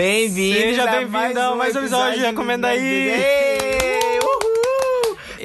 Bem-vindo. Seja bem-vindo a mais um episódio de Recomenda aí.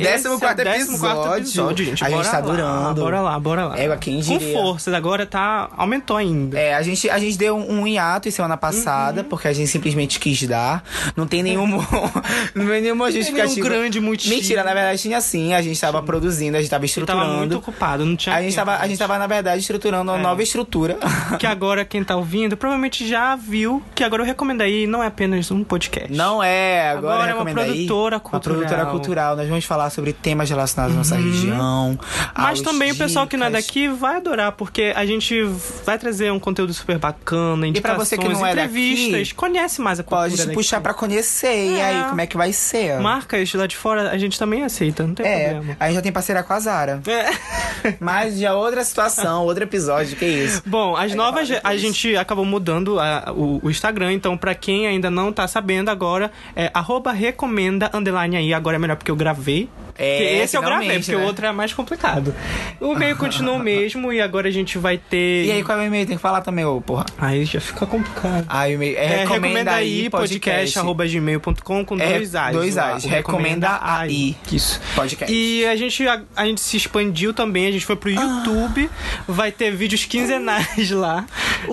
Décimo quarto Esse é décimo episódio. quarto episódio, gente. A gente tá lá, durando. Bora lá, bora lá. É, quem Com diria. forças, agora tá. Aumentou ainda. É, a gente, a gente deu um hiato em semana passada, Uhum. porque a gente simplesmente quis dar. Não tem nenhum, não tem nenhuma justificativa. um grande motivo. Mentira, na verdade tinha sim. A gente tava produzindo, a gente tava Eu estruturando. tava muito ocupado, não tinha a, gente tempo, tava, a gente tava, na verdade, estruturando uma É. nova estrutura. Que agora quem tá ouvindo provavelmente já viu que agora eu recomendo aí não é apenas um podcast. Não é, agora, Agora é uma recomenda aí, produtora Uma cultural. produtora cultural. Nós vamos falar sobre temas relacionados à nossa região. Uhum. Mas aos também o pessoal que não é dicas. daqui vai adorar, porque a gente vai trazer um conteúdo super bacana, pra indicações, você que não é entrevistas, daqui, conhece mais a cultura Pode daqui. puxar pra conhecer. E É. aí, como é que vai ser? Marcas lá de fora a gente também aceita, não tem É, problema. a gente já tem parceria com a Zara. É. Mas já outra situação, outro episódio, que isso. Bom, as novas a depois. gente acabou mudando a- o, o Instagram, então pra quem ainda não tá sabendo agora é arroba recomenda underline aí, agora é melhor porque eu gravei. É, esse eu gravei, finalmente, porque né? o outro é mais complicado. O e-mail continua o mesmo e agora a gente vai ter. E aí, qual é o e-mail? Tem que falar também, ô, porra. Aí já fica complicado. Ah, e-mail é, É, recomenda, aí podcast. arroba gmail.com com É, dois A's. dois A's. o Recomenda aí. Isso. Podcast. E a gente, a, a gente se expandiu também, a gente foi pro YouTube, vai ter vídeos quinzenais lá.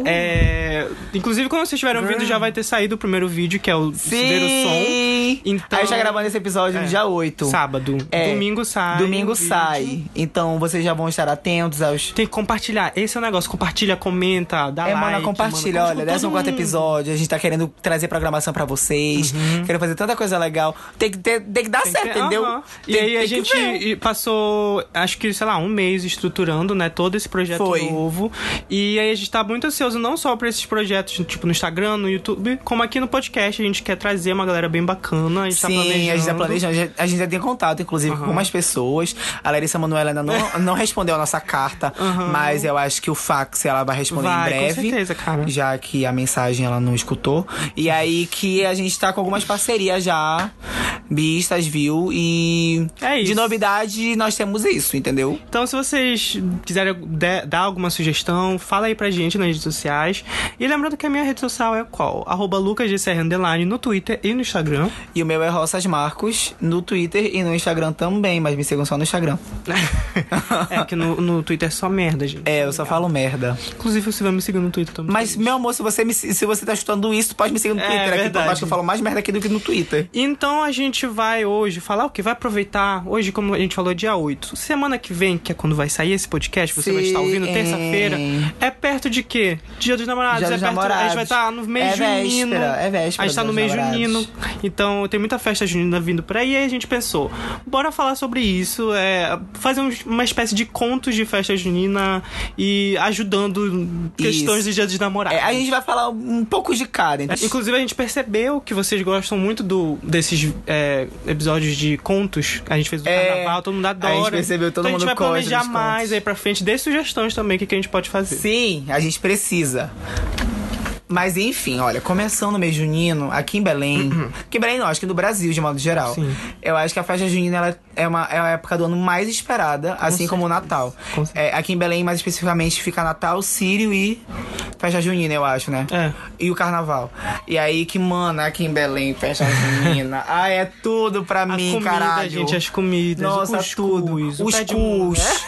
É, inclusive, quando vocês estiverem ouvindo, já vai ter saído o primeiro vídeo, que é o Ver o Som. Então- a gente tá gravando esse episódio no É. dia 8. Sábado. É, Domingo sai. Domingo o vídeo. sai. Então vocês já vão estar atentos aos. Tem que compartilhar. Esse é o negócio. Compartilha, comenta, dá É, like. mano, compartilha. Olha, com todo 14 mundo. episódio. A gente tá querendo trazer programação pra vocês. Querendo fazer tanta coisa legal. Tem que, ter, tem que dar Tem que certo, ter- entendeu? E Tem- aí a que gente passou, acho que, sei lá, um mês estruturando, né, todo esse projeto Foi. novo. E aí a gente tá muito ansioso não só pra esses projetos, tipo, no Instagram, no YouTube, como aqui no podcast. A gente quer trazer uma galera bem bacana. A gente tá Sim, planejando. a gente tá planejando. já- A gente já tem contato, inclusive, com umas pessoas. A Larissa Manoela ainda não, não respondeu a nossa carta, mas eu acho que o fax ela vai responder Vai, em com breve. certeza, cara. Já que a mensagem ela não escutou. E aí que a gente tá com algumas parcerias já vistas, viu? E É isso. de novidade nós temos isso, entendeu? Então, se vocês quiserem dar alguma sugestão, fala aí pra gente nas redes sociais. E lembrando que a minha rede social é qual? Arroba Underline no Twitter e no Instagram. E o meu é Roças Marcos no Twitter e no Instagram também, mas me sigam só no Instagram. é que no, no Twitter é só merda, gente. É, eu só falo merda. Inclusive, você vai me seguir no Twitter também. Mas, meu amor, se você, me, se você tá escutando isso, pode me seguir no É, Twitter. aqui, verdade. acho que eu falo mais merda aqui do que no Twitter. Então a gente vai hoje falar o que? Vai aproveitar. Hoje, como a gente falou, é dia 8. Semana que vem, que é quando vai sair esse podcast, você vai estar ouvindo Sim. terça-feira. É perto de quê? Dia dos namorados. Dia é dos perto, A gente namorados. vai estar no mês É junino. véspera, é véspera A gente tá no mês namorados. junino. Então tem muita festa junina vindo por aí. E aí a gente pensou, bora falar sobre isso. É, fazer um- uma espécie de contos de festa junina e ajudando questões Isso. de dia dos namorados. É, a gente vai falar um pouco de cada. então- É, Inclusive, a gente percebeu que vocês gostam muito do, desses é, episódios de contos. A gente fez o É, carnaval, todo mundo adora. a gente percebeu, todo então, mundo a gente vai gosta planejar mais aí pra frente. Dê sugestões também, o que, que a gente pode fazer. Sim, a gente precisa. Mas enfim, olha, começando o mês junino, aqui em Belém. aqui em Belém não, acho que no Brasil, de modo geral. Sim. Eu acho que a festa junina ela é, uma, é a época do ano mais esperada, assim como o Natal. Com certeza. É, aqui em Belém, mais especificamente, fica Natal, Sírio e festa junina, eu acho, né? É. E o carnaval. E aí que, mano, aqui em Belém, festa junina. ah, é tudo pra A mim, comida, caralho. gente, as comidas. Nossa, o cuscuz, tudo. Os cus.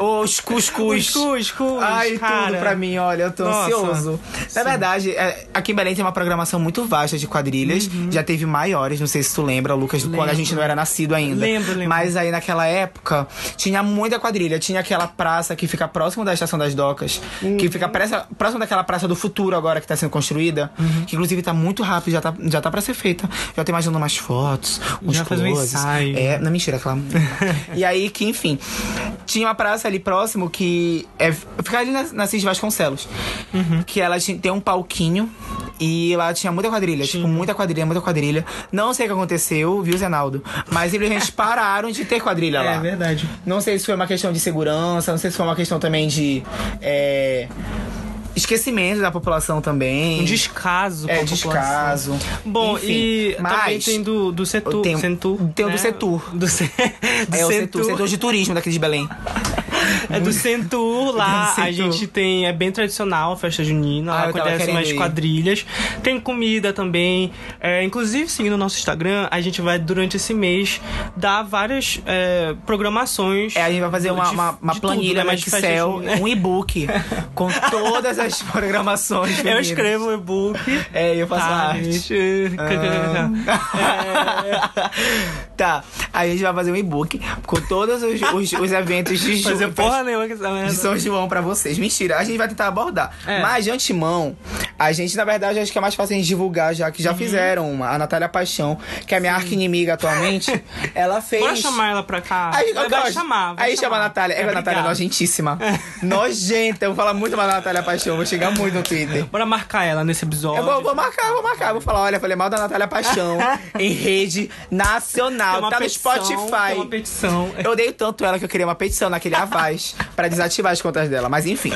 Os cuscuz. Os cuscuz, Ai, cara. tudo pra mim, olha, eu tô Nossa, ansioso. Na verdade, é, aqui em Belém tem uma programação muito vasta de quadrilhas. Já teve maiores, não sei se tu lembra, Lucas, quando a Uhum. Lembro. gente não era nascido ainda. Lembro, lembro. Mas aí naquela época tinha muita quadrilha. Tinha aquela praça que fica próximo da Estação das Docas, Uhum. que fica pressa- próximo daquela praça do futuro agora que tá sendo construída, Uhum. que inclusive tá muito rápido, já tá, já tá pra ser feita. Já tô imaginando umas fotos, uns Já um ensaio. É, não, mentira, aquela. e aí que, enfim, tinha uma praça ali próximo que é, fica ali na, na Cis Vasconcelos. Uhum. Que ela tinha, tem um palquinho e lá tinha muita quadrilha, tipo, muita quadrilha, muita quadrilha. Não sei o que aconteceu, viu, Zenaldo? Mas simplesmente pararam de ter quadrilha lá. É verdade. Não sei se foi uma questão de segurança, não sei se foi uma questão também de. é, esquecimento da população também. Um descaso com É, descaso. Bom, Enfim, e também tem do, do Setur. tem- Setur, tem o do né? Setur. Do, se, do É o Setur. setor, setor de turismo daqui de Belém. É do Centur lá. A Centur. gente tem. É bem tradicional a festa junina. Ah, Lá eu tava acontece querendo umas ir. quadrilhas. Tem comida também. É, inclusive, seguindo o nosso Instagram, a gente vai, durante esse mês, dar várias é, programações. É, a gente vai fazer uma, de- uma, uma de planilha né? no Excel, um e-book com todas as programações. Eu escrevo o e-book. É, eu faço Ah, arte. gente. tá, aí a gente vai fazer um e-book com todos os, os, os eventos de junho. Porra nenhuma com essa merda. de São João pra vocês. Mentira, a gente vai tentar abordar. É. Mas de antemão, a gente, na verdade, acho que é mais fácil a gente divulgar, já Uhum. que já fizeram uma. A Natália Paixão, que é a minha arqui-inimiga atualmente, ela fez. Bora chamar ela pra cá. Aí, vai gosto. chamar. vai Aí chama a chamar. Natália. É, a Natália é obrigado. nojentíssima. Nojenta. Eu vou falar muito mal da Natália Paixão. Vou chegar muito no Twitter. Bora marcar ela nesse episódio. Eu vou, vou marcar, vou marcar. Vou falar, olha, falei mal da Natália Paixão em rede nacional. Tá no petição, Tem uma Spotify. petição. Eu odeio tanto ela que eu queria uma petição naquele Avaz pra desativar as contas dela. Mas enfim.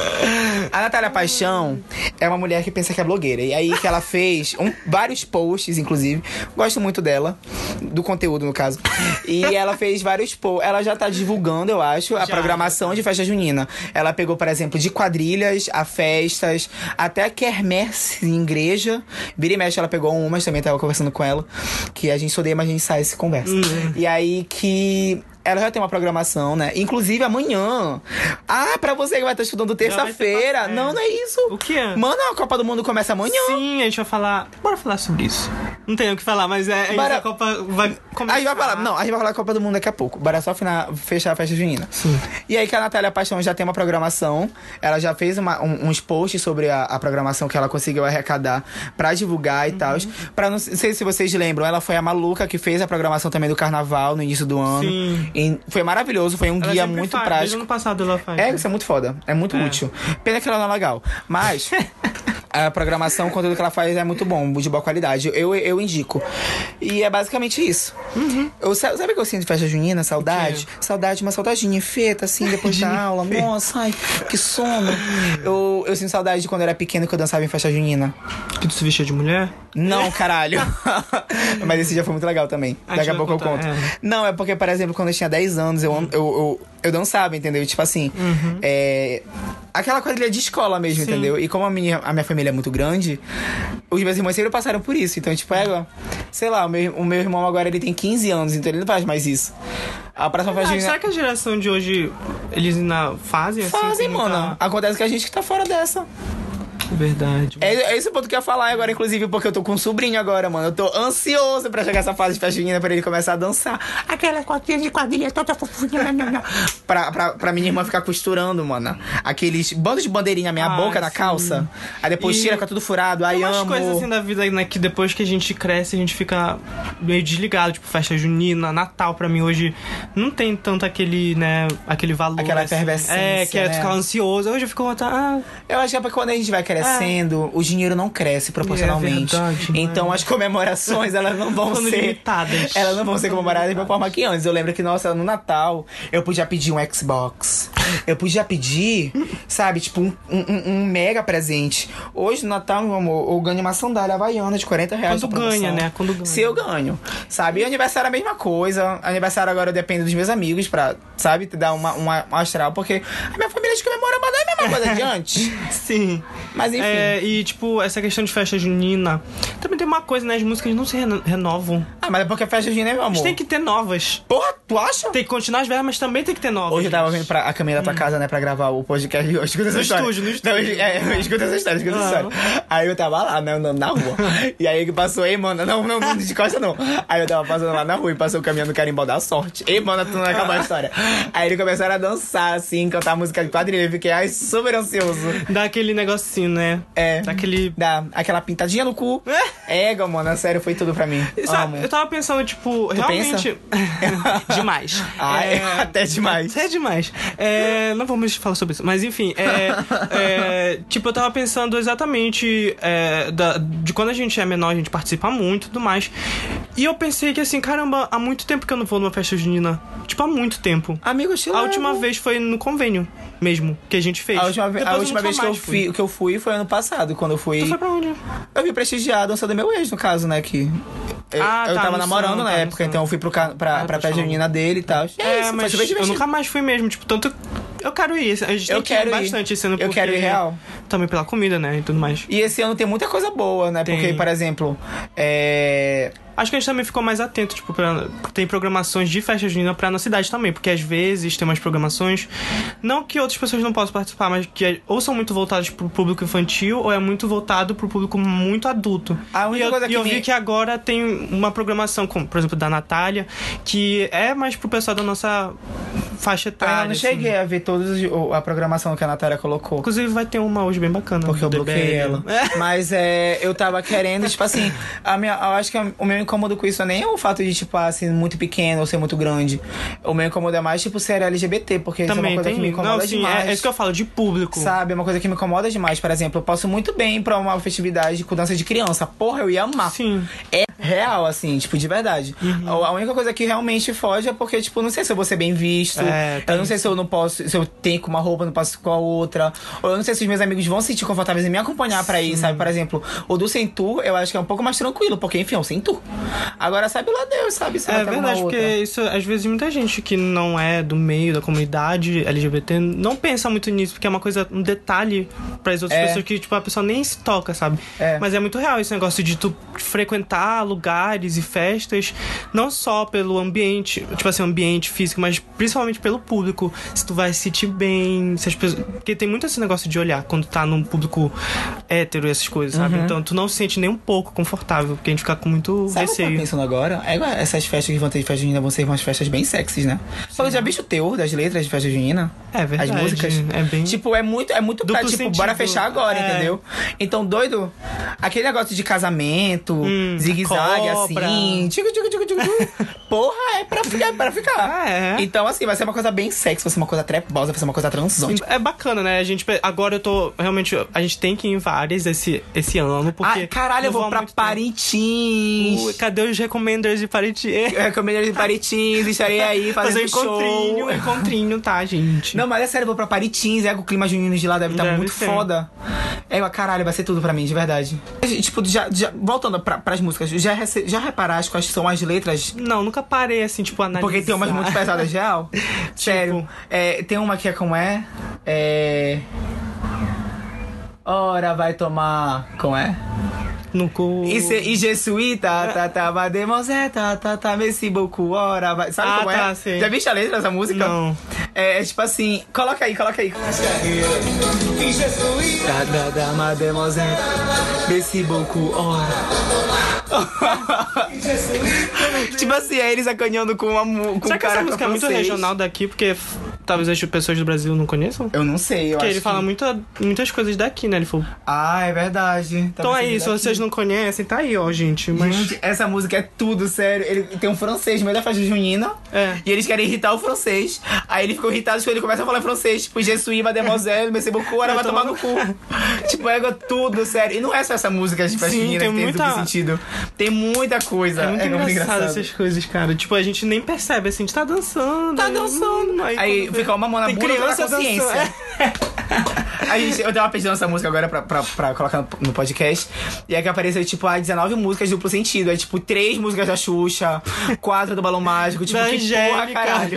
A Natália Paixão é uma mulher que pensa que é blogueira. E aí que ela fez um- vários posts, inclusive. Gosto muito dela. Do conteúdo, no caso. E ela fez vários posts. Ela já tá divulgando, eu acho, a Já. programação de festa junina. Ela pegou, por exemplo, de quadrilhas a festas, até quermesse em igreja. Vira e mexe, ela pegou umas, também tava conversando com ela. Que a gente odeia, mas a gente sai e se conversa. E aí que. Ela já tem uma programação, né? Inclusive amanhã. Ah, pra você que vai estar estudando terça-feira. é. Não, não é isso. O quê? Mano, a Copa do Mundo começa amanhã. Sim, a gente vai falar. Bora falar sobre isso. Não tem o que falar, mas é. A, gente Bora- a Copa vai começar. A gente vai falar, não, a gente vai falar da Copa do Mundo daqui a pouco. Bora só final, fechar a festa junina. Sim. E aí que a Natália Paixão já tem uma programação. Ela já fez uma- um- uns posts sobre a, a programação que ela conseguiu arrecadar pra divulgar e Uhum. tal. Pra não sei se vocês lembram, ela foi a maluca que fez a programação também do carnaval no início do ano. Sim. E foi maravilhoso, foi um Ela guia muito faz, Desde prático. ano passado ela faz. É, né? isso é muito foda. É muito útil. Pena que ela não é legal. Mas. A programação, o conteúdo que ela faz é muito bom, de boa qualidade. Eu, eu indico. E é basicamente isso. Eu, sa- sabe o que eu sinto de festa junina? Saudade? Saudade, uma saudadinha feta, assim, depois da aula. Nossa, ai, que sono. Eu, eu sinto saudade de quando eu era pequeno que eu dançava em festa junina. Que tu se vestia de mulher? Não, caralho. Mas esse dia foi muito legal também. Ah, Daqui a eu pouco eu contar, conto. é. Não, é porque, por exemplo, quando eu tinha 10 anos, eu, eu, eu, eu dançava, entendeu? Tipo assim, Uhum. é, aquela quadrilha de escola mesmo, entendeu? E como a minha, a minha família é muito grande, os meus irmãos sempre passaram por isso. Então, tipo, é, sei lá, o meu, o meu irmão agora ele tem 15 anos, então ele não faz mais isso. A próxima festa junina... será que a geração de hoje eles ainda fazem assim? Fazem, mano. Acontece que a gente que tá fora dessa. Verdade. É, é esse ponto que eu ia falar agora, inclusive, porque eu tô com um sobrinho agora, mano. Eu tô ansioso pra chegar essa fase de festa junina pra ele começar a dançar. Aquelas cotinhas de quadrilha toda fofinha. não, não, não. pra, pra, pra minha irmã ficar costurando, mano. Aqueles bandos de bandeirinha na minha Ah, boca, na sim. calça. Aí depois E tira, fica tudo furado. Aí umas amo. coisas assim da vida, né, que depois que a gente cresce, a gente fica meio desligado, tipo festa junina, Natal pra mim hoje não tem tanto aquele, né, aquele valor. Aquela assim. efervescência, É, que é né? ficar ansioso. Hoje eu fico, ah, Eu acho que é porque quando a gente vai crescendo, o dinheiro não cresce proporcionalmente. É verdade, então as comemorações, elas não vão São ser. limitadas. Elas não vão ser comemoradas da mesma forma que antes. Eu lembro que, nossa, no Natal, eu podia pedir um Xbox. Eu podia pedir, sabe, tipo, um, um- um mega presente. Hoje, no Natal, meu amor, eu ganho uma sandália havaiana de 40 reais. Quando ganha, né? Quando ganha. Se eu ganho, sabe? E aniversário é a mesma coisa. Aniversário agora eu dependo dos meus amigos pra, sabe, te dar uma, uma, um astral. Porque a minha família de comemora, mas é a mesma coisa de antes. sim. Mas enfim. É, e tipo, essa questão de festa junina, também tem uma coisa, né, as músicas não se reno- renovam. Ah, mas é porque festa junina, né, meu amor? Tem que ter novas. Porra, tu acha? Tem que continuar as velhas, mas também tem que ter novas. Hoje eu tava vindo pra a caminho da tua casa, né, pra gravar o podcast de hoje. Escuta essa No história. estúdio, no estúdio. é, escuta essa história, escuta essa Ah. história. Aí eu tava lá, né, na rua. E aí que passou, ei, mano, não, não, não, de costa não. Aí eu tava passando lá na rua e passou caminhando no carimbau da sorte. Ei, mano, tu não acabou a história. Aí eles começaram a dançar, assim, cantar música de quadrilha. Eu fiquei, ai, super ansioso. Dá aquele negocinho, né? É. Dá aquele. Dá aquela pintadinha no cu. Égua, mano, sério, foi tudo pra mim. Sabe, Amo. eu tava pensando, tipo, realmente. demais. Ai, É, até demais. É demais. É, não vamos falar sobre isso. Mas enfim, é, é, tipo, eu tava pensando exatamente é, da- de quando a gente é menor, a gente participa muito e tudo mais. E eu pensei que assim, caramba, há muito tempo que eu não vou numa festa junina. Tipo, há muito tempo. Amigo, te A última vez foi no convênio mesmo, que a gente fez. A última, a última vez que eu, fui. fui, que eu fui foi ano passado, quando eu fui. Tu foi pra onde? Eu vim prestigiar a dança do meu ex, no caso, né? Que eu, Ah, eu tá, tava namorando na tá, época, então eu fui pro, ca- pra, Ah, pra pode festa junina dele e tal. E É, isso, mas eu nunca mais fui mesmo. Tipo, tanto. Eu quero ir. A gente Eu tem que ir quero ir. bastante esse ano Eu quero ir real. Também pela comida, né? E tudo mais. E esse ano tem muita coisa boa, né? Tem. Porque, por exemplo, é. Acho que a gente também ficou mais atento, tipo, pra, tem programações de festa junina pra nossa cidade também, porque às vezes tem umas programações, não que outras pessoas não possam participar, mas que é- ou são muito voltadas pro público infantil ou é muito voltado pro público muito adulto. A única e eu, coisa e que eu me- vi que agora tem uma programação, como, por exemplo, da Natália, que é mais pro pessoal da nossa faixa etária. ainda não assim. cheguei a ver toda a programação que a Natália colocou. Inclusive vai ter uma hoje bem bacana. Porque eu bloqueei ela. É. Mas é, eu tava querendo, tipo assim, a minha, eu acho que o meu incômodo com isso nem é o fato de, tipo, ah, ser muito pequeno ou ser muito grande. O meu incômodo é mais, tipo, ser LGBT, porque isso é uma Também coisa tem. que me incomoda não, sim, demais. é, é isso que eu falo, de público. Sabe, é uma coisa que me incomoda demais. Por exemplo, eu posso muito bem pra uma festividade com dança de criança. Porra, eu ia amar. Sim. É real, assim, tipo, de verdade. Uhum. A única coisa que realmente foge é porque, tipo, não sei se eu vou ser bem visto. É, tem eu não sei se eu não posso, se eu tenho com uma roupa, não posso com a outra. Ou eu não sei se os meus amigos vão se sentir confortáveis em me acompanhar pra ir, sabe? Por exemplo, o do Sem Tour, eu acho que é um pouco mais tranquilo, porque, enfim, é um Sem Tour. Agora, sabe lá Deus, sabe? Se É verdade, porque isso, às vezes, muita gente que não é do meio da comunidade LGBT não pensa muito nisso, porque é uma coisa, um detalhe para as outras É. pessoas que, tipo, a pessoa nem se toca, sabe? É. Mas é muito real esse negócio de tu frequentar lugares e festas, não só pelo ambiente, tipo assim, ambiente físico, mas principalmente pelo público. Se tu vai se sentir bem, se as pessoas. Porque tem muito esse negócio de olhar quando tá num público hétero e essas coisas, sabe? Uhum. Então tu não se sente nem um pouco confortável, porque a gente fica com muito Sabe receio. pensando agora? É essas festas que vão ter de festa junina vão ser umas festas bem sexys, né? Você já viu o teor das letras de festa junina? É verdade. As músicas? É bem. Tipo, é muito, é muito pra, tipo, sentido. bora fechar agora, É. entendeu? Então, doido, aquele negócio de casamento, Hum, zigue-zague, assim, tico, tico, tico, tico, tico. porra, é pra ficar, é pra ficar. Ah, é. Então, assim, vai ser uma coisa bem sexy, vai ser uma coisa treposa, vai ser uma coisa transante. É bacana, né? A gente. Agora eu tô. Realmente, a gente tem que ir em várias esse, esse ano, porque. Ah, caralho, eu vou pra. Parintins. Cadê os recommenders de Parintins? É, Comedores de Parintins, estarei aí Fazer fazendo um encontrinho, show. encontrinho, tá, gente? Não, mas é sério, eu vou pra Parintins, é, o clima junino de lá deve estar Deve muito ser. foda. É, caralho, vai ser tudo pra mim, de verdade. Tipo, já, já- voltando pra, pras músicas, já, rece- já reparaste quais são as letras? Não, nunca parei assim, tipo, analisar. Porque tem umas muito pesadas real. Sério. É, tem uma que é como é? É. Ora, vai tomar. Como é? No cu. E, se, e je suis, tá, tá, tá, mademoiselle, tá, tá, tá, merci beaucoup, ora, vai. Sabe Ah, como é? tá, sei. Já viste a letra dessa música? Não. É, é tipo assim, coloca aí, coloca aí. Tá, tá, tá, mademoiselle, merci beaucoup, ora. tipo assim, é eles acanhando com, uma, com Será um que cara essa música é muito francês. regional daqui? Porque talvez as pessoas do Brasil não conheçam? Eu não sei, eu Porque acho ele fala que... muita, muitas coisas daqui, né? Ele falou. Ah, é verdade. Então é isso, se daqui. vocês não conhecem, tá aí, ó, gente. Mas. Gente, essa música é tudo, sério. Ele tem um francês no meio da festa junina. É. E eles querem irritar o francês. Aí ele ficou irritado quando ele começa a falar francês. Tipo, Je suis mademoiselle, merci beaucoup, ela vai tomar no cu. tipo, é tudo, sério. E não é só essa música de festa Sim, junina tem que tem muita- duplo sentido. Tem muita coisa. É muito engraçado, essas coisas, cara. Tipo, a gente nem percebe, assim, a gente tá dançando. Tá aí- dançando. Aí, Aí vê- fica uma mão na bunda criança consciência. dançando. A gente, eu tava pesquisando essa música agora pra, pra, pra colocar no, podcast. E aí que apareceu, tipo, ah, 19 músicas de duplo sentido. É tipo, três músicas da Xuxa, quatro do Balão Mágico. Tipo, da que porra, Angélica, caralho.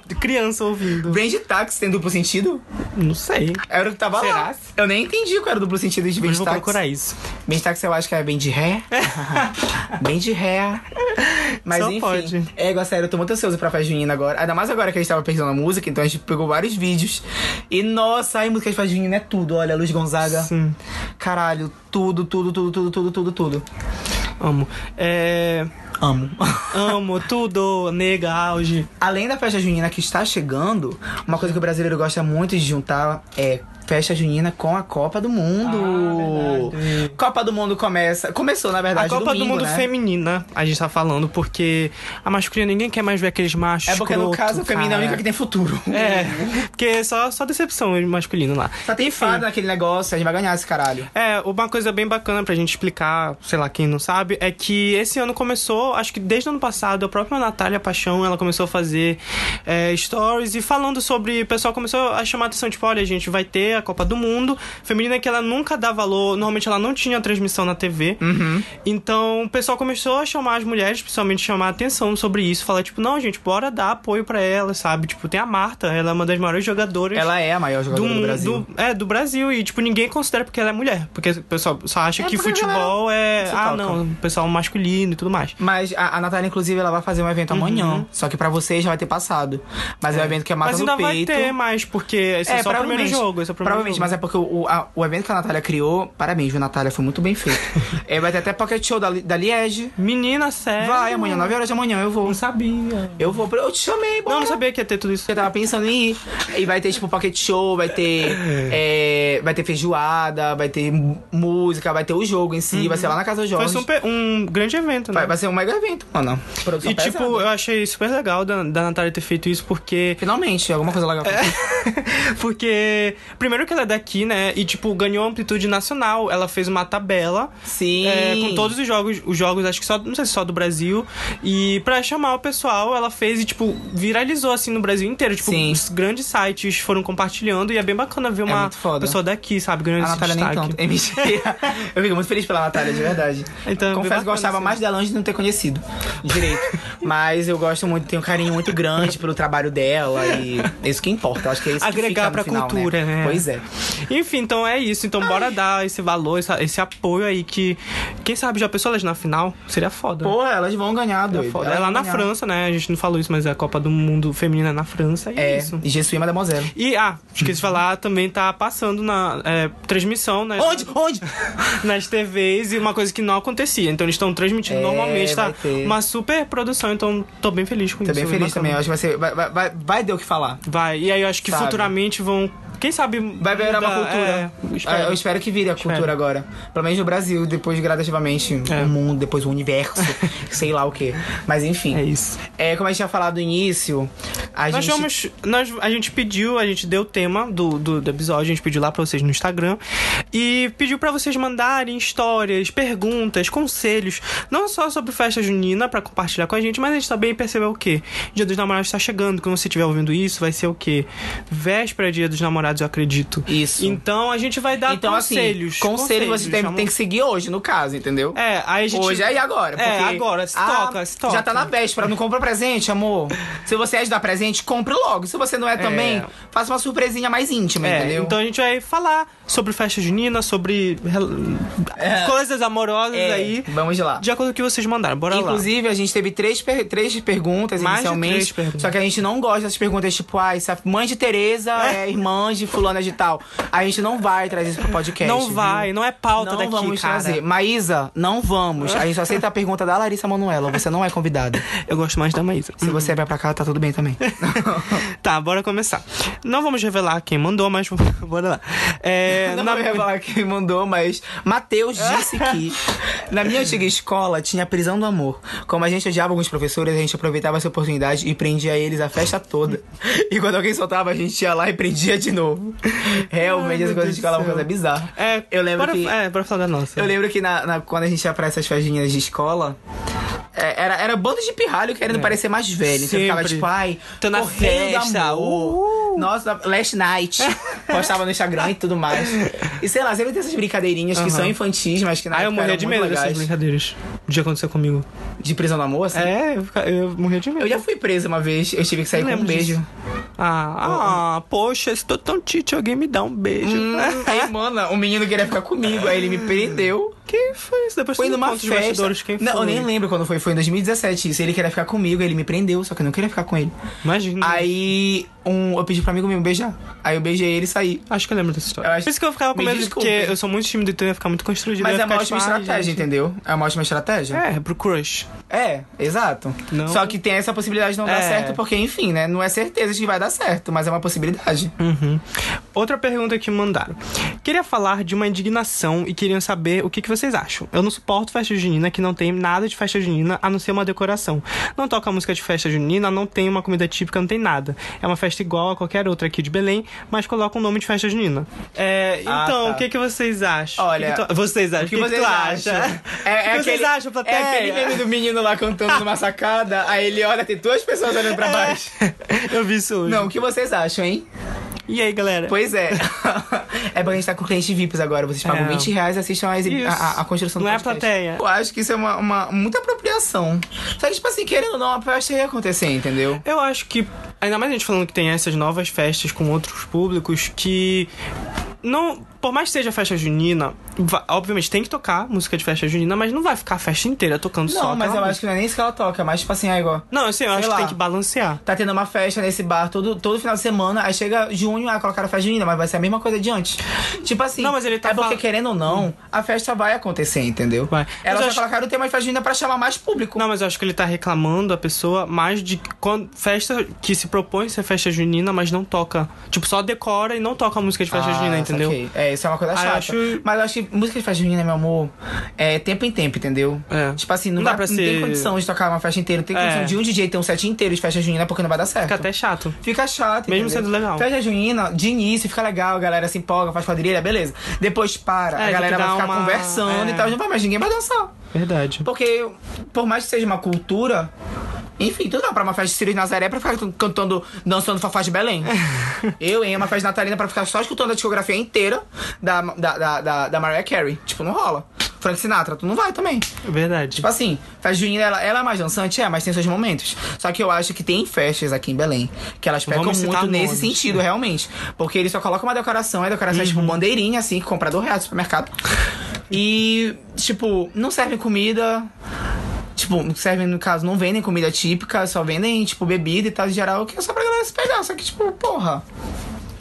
tipo, criança ouvindo. Range Taxi tem duplo sentido? Não sei. Era o que tava lá. Será? Eu nem entendi qual era o duplo sentido de Mas Range vou Taxi. procurar isso. Range Taxi eu acho que é bem de ré. Bem de ré. Mas Só enfim. pode. É, igual, sério, eu tô muito ansioso pra festa junina agora. Ainda mais agora que a gente tava pesquisando a música, então a gente pegou vários vídeos. E nossa, aí música de festa junina é tudo. Olha, Luz Gonzaga. Sim. Caralho, tudo, tudo, tudo, tudo, tudo, tudo, tudo. Amo. É. Amo. Amo tudo, nega, auge. Além da festa junina que está chegando, uma coisa que o brasileiro gosta muito de juntar é festa junina com a Copa do Mundo. Ah. Copa do Mundo começa. Começou, na verdade, A Copa domingo, do Mundo né? feminina, a gente tá falando, porque a masculina ninguém quer mais ver aqueles machos. É porque no escroto, caso, a feminina é a única que tem futuro. É, porque é só, só decepção masculino lá. Só tem fada naquele negócio, a gente vai ganhar esse caralho. É, uma coisa bem bacana pra gente explicar, sei lá, quem não sabe, é que esse ano começou, acho que desde o ano passado, a própria Natália Paixão, ela começou a fazer é, stories e falando sobre, o pessoal começou a chamar atenção, tipo, olha, gente, vai ter a Copa do Mundo. Feminina que ela nunca dá valor, normalmente ela não tinha transmissão na TV. Uhum. Então o pessoal começou a chamar as mulheres, principalmente chamar a atenção sobre isso. Falar, tipo, não, gente, bora dar apoio pra ela, sabe? Tipo, tem a Marta, ela é uma das maiores jogadoras. Ela é a maior jogadora do, mundo- Brasil. é, do Brasil. E, tipo, ninguém considera porque ela é mulher. Porque o pessoal só acha É que futebol é. Ah, toca. não, pessoal masculino e tudo mais. Mas a, a Natália, inclusive, ela vai fazer um evento amanhã. Só que pra vocês já vai ter passado. Mas é, um evento que é mata Mas no ainda vai peito. ter mais, porque esse é, só o primeiro jogo. Esse é o primeiro provavelmente, mas é porque o, a- o evento que a Natália criou, parabéns, viu, Natália? Foi muito bem feito. é, vai ter até pocket show da, da Liege. Menina, sério. Vai, amanhã, 9 horas da manhã, eu vou. Não sabia. Eu vou, eu te chamei, bora. Não, não sabia que ia ter tudo isso. Eu tava pensando em ir. E vai ter, tipo, pocket show, vai ter. é, vai ter feijoada, vai ter música, vai ter o jogo em si, vai ser lá na casa do Foi Jorge. super, um grande evento, né? Vai, vai ser um mega evento, mano. Produção E, tipo, pesada. eu achei super legal da, da Natália ter feito isso, porque Finalmente, alguma coisa legal. Porque, primeiro que ela é daqui, né? E, tipo, ganhou amplitude nacional. Ela fez uma tabela. Sim. é, com todos os jogos, os jogos, acho que só, não sei se só do Brasil. E pra chamar o pessoal, ela fez e, tipo, viralizou assim no Brasil inteiro. Tipo, Sim. os grandes sites foram compartilhando e é bem bacana ver uma muito foda. pessoa daqui, sabe? Ganhando A esse Natália nem destaque. tanto. É mentira. Eu fico muito feliz pela Natália, de verdade. Então, é Confesso que gostava assim. mais dela antes de não ter conhecido direito. Mas eu gosto muito, tenho um carinho muito grande pelo trabalho dela e é isso que importa. Eu acho que é isso que Agregar fica no pra final, cultura, né? Pois é. Enfim, então é isso. Então bora dar esse valor, esse, esse apoio aí que. Quem sabe já pensou elas na final? Seria foda. Porra, elas vão ganhar, doido. foda. Elas É lá na ganhar. França, né? A gente não falou isso, mas é a Copa do Mundo Feminina é na França. E é, É, isso. e Je suis Mademoiselle. E, ah, esqueci de falar, também tá passando na é, transmissão nas, Onde? Onde? nas TVs e uma coisa que não acontecia. Então eles estão transmitindo É, normalmente, tá? Uma super produção, então tô bem feliz com Tô isso. bem bem feliz bacana. também. Eu acho que vai ser. Vai, vai, vai, vai ter o que falar. Vai, e aí eu acho que Sabe? futuramente vão. Quem sabe. Vai virar uma cultura. É, espero. Ah, Eu espero que vire a cultura Espero. agora. Pelo menos no Brasil, depois gradativamente É. o mundo, depois o universo, sei lá o que. Mas enfim. É isso. É, como a gente tinha falado no início, a Nós gente. vamos. Nós, a gente pediu, a gente deu o tema do, do, do episódio, a gente pediu lá pra vocês no Instagram. E pediu pra vocês mandarem histórias, perguntas, conselhos. Não só sobre festa junina pra compartilhar com a gente, mas a gente também percebeu o quê? Dia dos namorados tá chegando. Quando você estiver ouvindo isso, vai ser o quê? Véspera dia dos namorados, eu acredito. Isso. Então a gente vai dar Então, conselhos. assim, conselho você tem, tem que seguir hoje, no caso, entendeu? É, aí a gente. Hoje é e agora. É, agora, se toca, se toca. Já tá na véspera, não compra presente, amor. Se você é de dar presente, compre logo. Se você não é também, faça uma surpresinha mais íntima, É, entendeu? então a gente vai falar sobre festa junina, sobre rel- coisas amorosas É, aí, Vamos lá. de acordo com o que vocês mandaram. Bora lá. Inclusive, a gente teve três, per- três perguntas Mais inicialmente. três perguntas. Só que a gente não gosta dessas perguntas, tipo, ai, se a mãe de Tereza é, irmã de fulana de tal. A gente não vai trazer isso pro podcast. Não viu? vai, não é pauta Não daqui, vamos cara. trazer. Maísa, não vamos. A gente só aceita a pergunta da Larissa Manoela. Você não é convidada. Eu gosto mais da Maísa. Se você vai pra cá, tá tudo bem também. Tá, bora começar. Não vamos revelar quem mandou, mas bora lá. É, Não na- vou revelar quem mandou, mas Matheus disse que na minha antiga escola tinha a prisão do amor. Como a gente odiava alguns professores, a gente aproveitava essa oportunidade e prendia eles a festa toda. E quando alguém soltava, a gente ia lá e prendia de novo. Realmente, Ai, coisas Deus de escola é uma coisa bizarra. É, Eu lembro bora, que- É, bora falar da nossa. Eu lembro que na, na- quando a gente ia pra essas festinhas de escola, é, era, era bando de pirralho querendo parecer mais velho. Então ficava É. Sempre. tipo, ai, Tô na festa, uh. Nossa, last night. Postava no Instagram e tudo mais. E sei lá, sempre tem essas brincadeirinhas que são infantis, mas que na Ah, eu morria de medo dessas brincadeiras. O dia aconteceu comigo. De prisão do amor, assim? É, eu, eu morria de medo. Eu já fui presa uma vez, eu tive que sair Eu com um beijo. disso. Ah, ah, poxa, estou tão tite, alguém me dá um beijo. Hum, aí, mano, o menino queria ficar comigo, aí ele me prendeu. Quem foi isso? Depois Foi numa festa. quem não, foi? eu nem lembro quando foi. Foi em 2017 isso. Ele queria ficar comigo, ele me prendeu, só que eu não queria ficar com ele. Imagina. Aí um, eu pedi pra amigo meu beijar. Aí eu beijei ele e saí. Acho que eu lembro dessa história. Eu acho- Por isso que eu ficava com Me medo, porque eu sou muito tímido, então eu ia ficar muito constrangido. Mas é uma ótima tipo, estratégia, gente. entendeu? É uma ótima estratégia. É, pro crush. É, exato. Não. Só que tem essa possibilidade de não dar É. certo, porque, enfim, né? Não é certeza de que vai dar certo, mas é uma possibilidade. Uhum. Outra pergunta que mandaram. Queria falar de uma indignação e queriam saber o que, que vocês acham. Eu não suporto festa junina que não tem nada de festa junina a não ser uma decoração. Não toca música de festa junina, não tem uma comida típica, não tem nada. É uma festa igual a qualquer outra aqui de Belém, mas coloca o nome de festa junina. É, Ah, então, tá. o que, que vocês acham? Olha, que que tu- vocês acham? O que, que vocês acham? acha? É, é o que aquele, vocês acham, plateia? É aquele meme do menino lá cantando numa sacada, aí ele olha, tem duas pessoas olhando pra baixo. Eu vi isso hoje. Não, o que vocês acham, hein? E aí, galera? Pois é. É porque a gente tá com clientes VIPs agora. Vocês pagam É. 20 reais e assistam a, a, a- construção Não do é podcast. plateia. Eu acho que isso é uma, uma muita apropriação. Só que, tipo assim, querendo ou não, a festa ia acontecer, entendeu? Eu acho que, ainda mais a gente falando que tem essas novas festas com outros públicos, que não. Por mais que seja festa junina, obviamente tem que tocar música de festa junina, mas não vai ficar a festa inteira tocando só. Não, mas eu acho música. que não é nem isso que ela toca, mas tipo assim, é igual. Não, assim, eu sei acho lá. que tem que balancear. Tá tendo uma festa nesse bar todo, todo final de semana, aí chega junho, aí colocaram a festa junina, mas vai ser a mesma coisa de antes. Tipo assim, Não, mas ele tá é porque fal- querendo ou não, a festa vai acontecer, entendeu? Vai. Ela só acho- colocaram o tema de festa junina pra chamar mais público. Não, mas eu acho que ele tá reclamando a pessoa mais de quando festa que se propõe ser festa junina, mas não toca. Tipo, só decora e não toca a música de festa Ah, junina, entendeu? saquei. É, isso é uma coisa Ah, chata. acho- Mas eu acho que música de festa junina, meu amor, é tempo em tempo, entendeu? É. Tipo assim, não, Não dá vai- pra não tem ser- condição de tocar uma festa inteira, não tem É. condição de um DJ ter um set inteiro de festa junina porque não vai dar certo. Fica até chato. Fica chato, Mesmo entendeu? sendo legal. Festa junina, de início, fica legal, a galera se empolga, faz quadrilha, beleza. Depois para, É, a tem galera vai ficar uma- conversando é. e tal, não vai mais ninguém vai dançar. Verdade. Porque, por mais que seja uma cultura, enfim, tu dá pra uma festa de Círio de Nazaré pra ficar cantando, dançando Fafá de Belém. Eu em uma festa natalina pra ficar só escutando a discografia inteira da, da, da, da, da Mariah Carey. Tipo, não rola. Frank Sinatra, tu não vai também. Verdade. Tipo assim, festa junina, ela, ela é mais dançante, é, mas tem seus momentos. Só que eu acho que tem festas aqui em Belém que elas pecam Vamos muito nesse nomes. sentido, realmente. Porque eles só colocam uma decoração, a decoração é tipo Uhum. bandeirinha, assim, que compra do real do supermercado. E, tipo, não servem comida. Tipo, servem, no caso, não vendem comida típica, só vendem, tipo, bebida e tal, em geral, que é só pra galera se pegar. Só que, tipo, porra,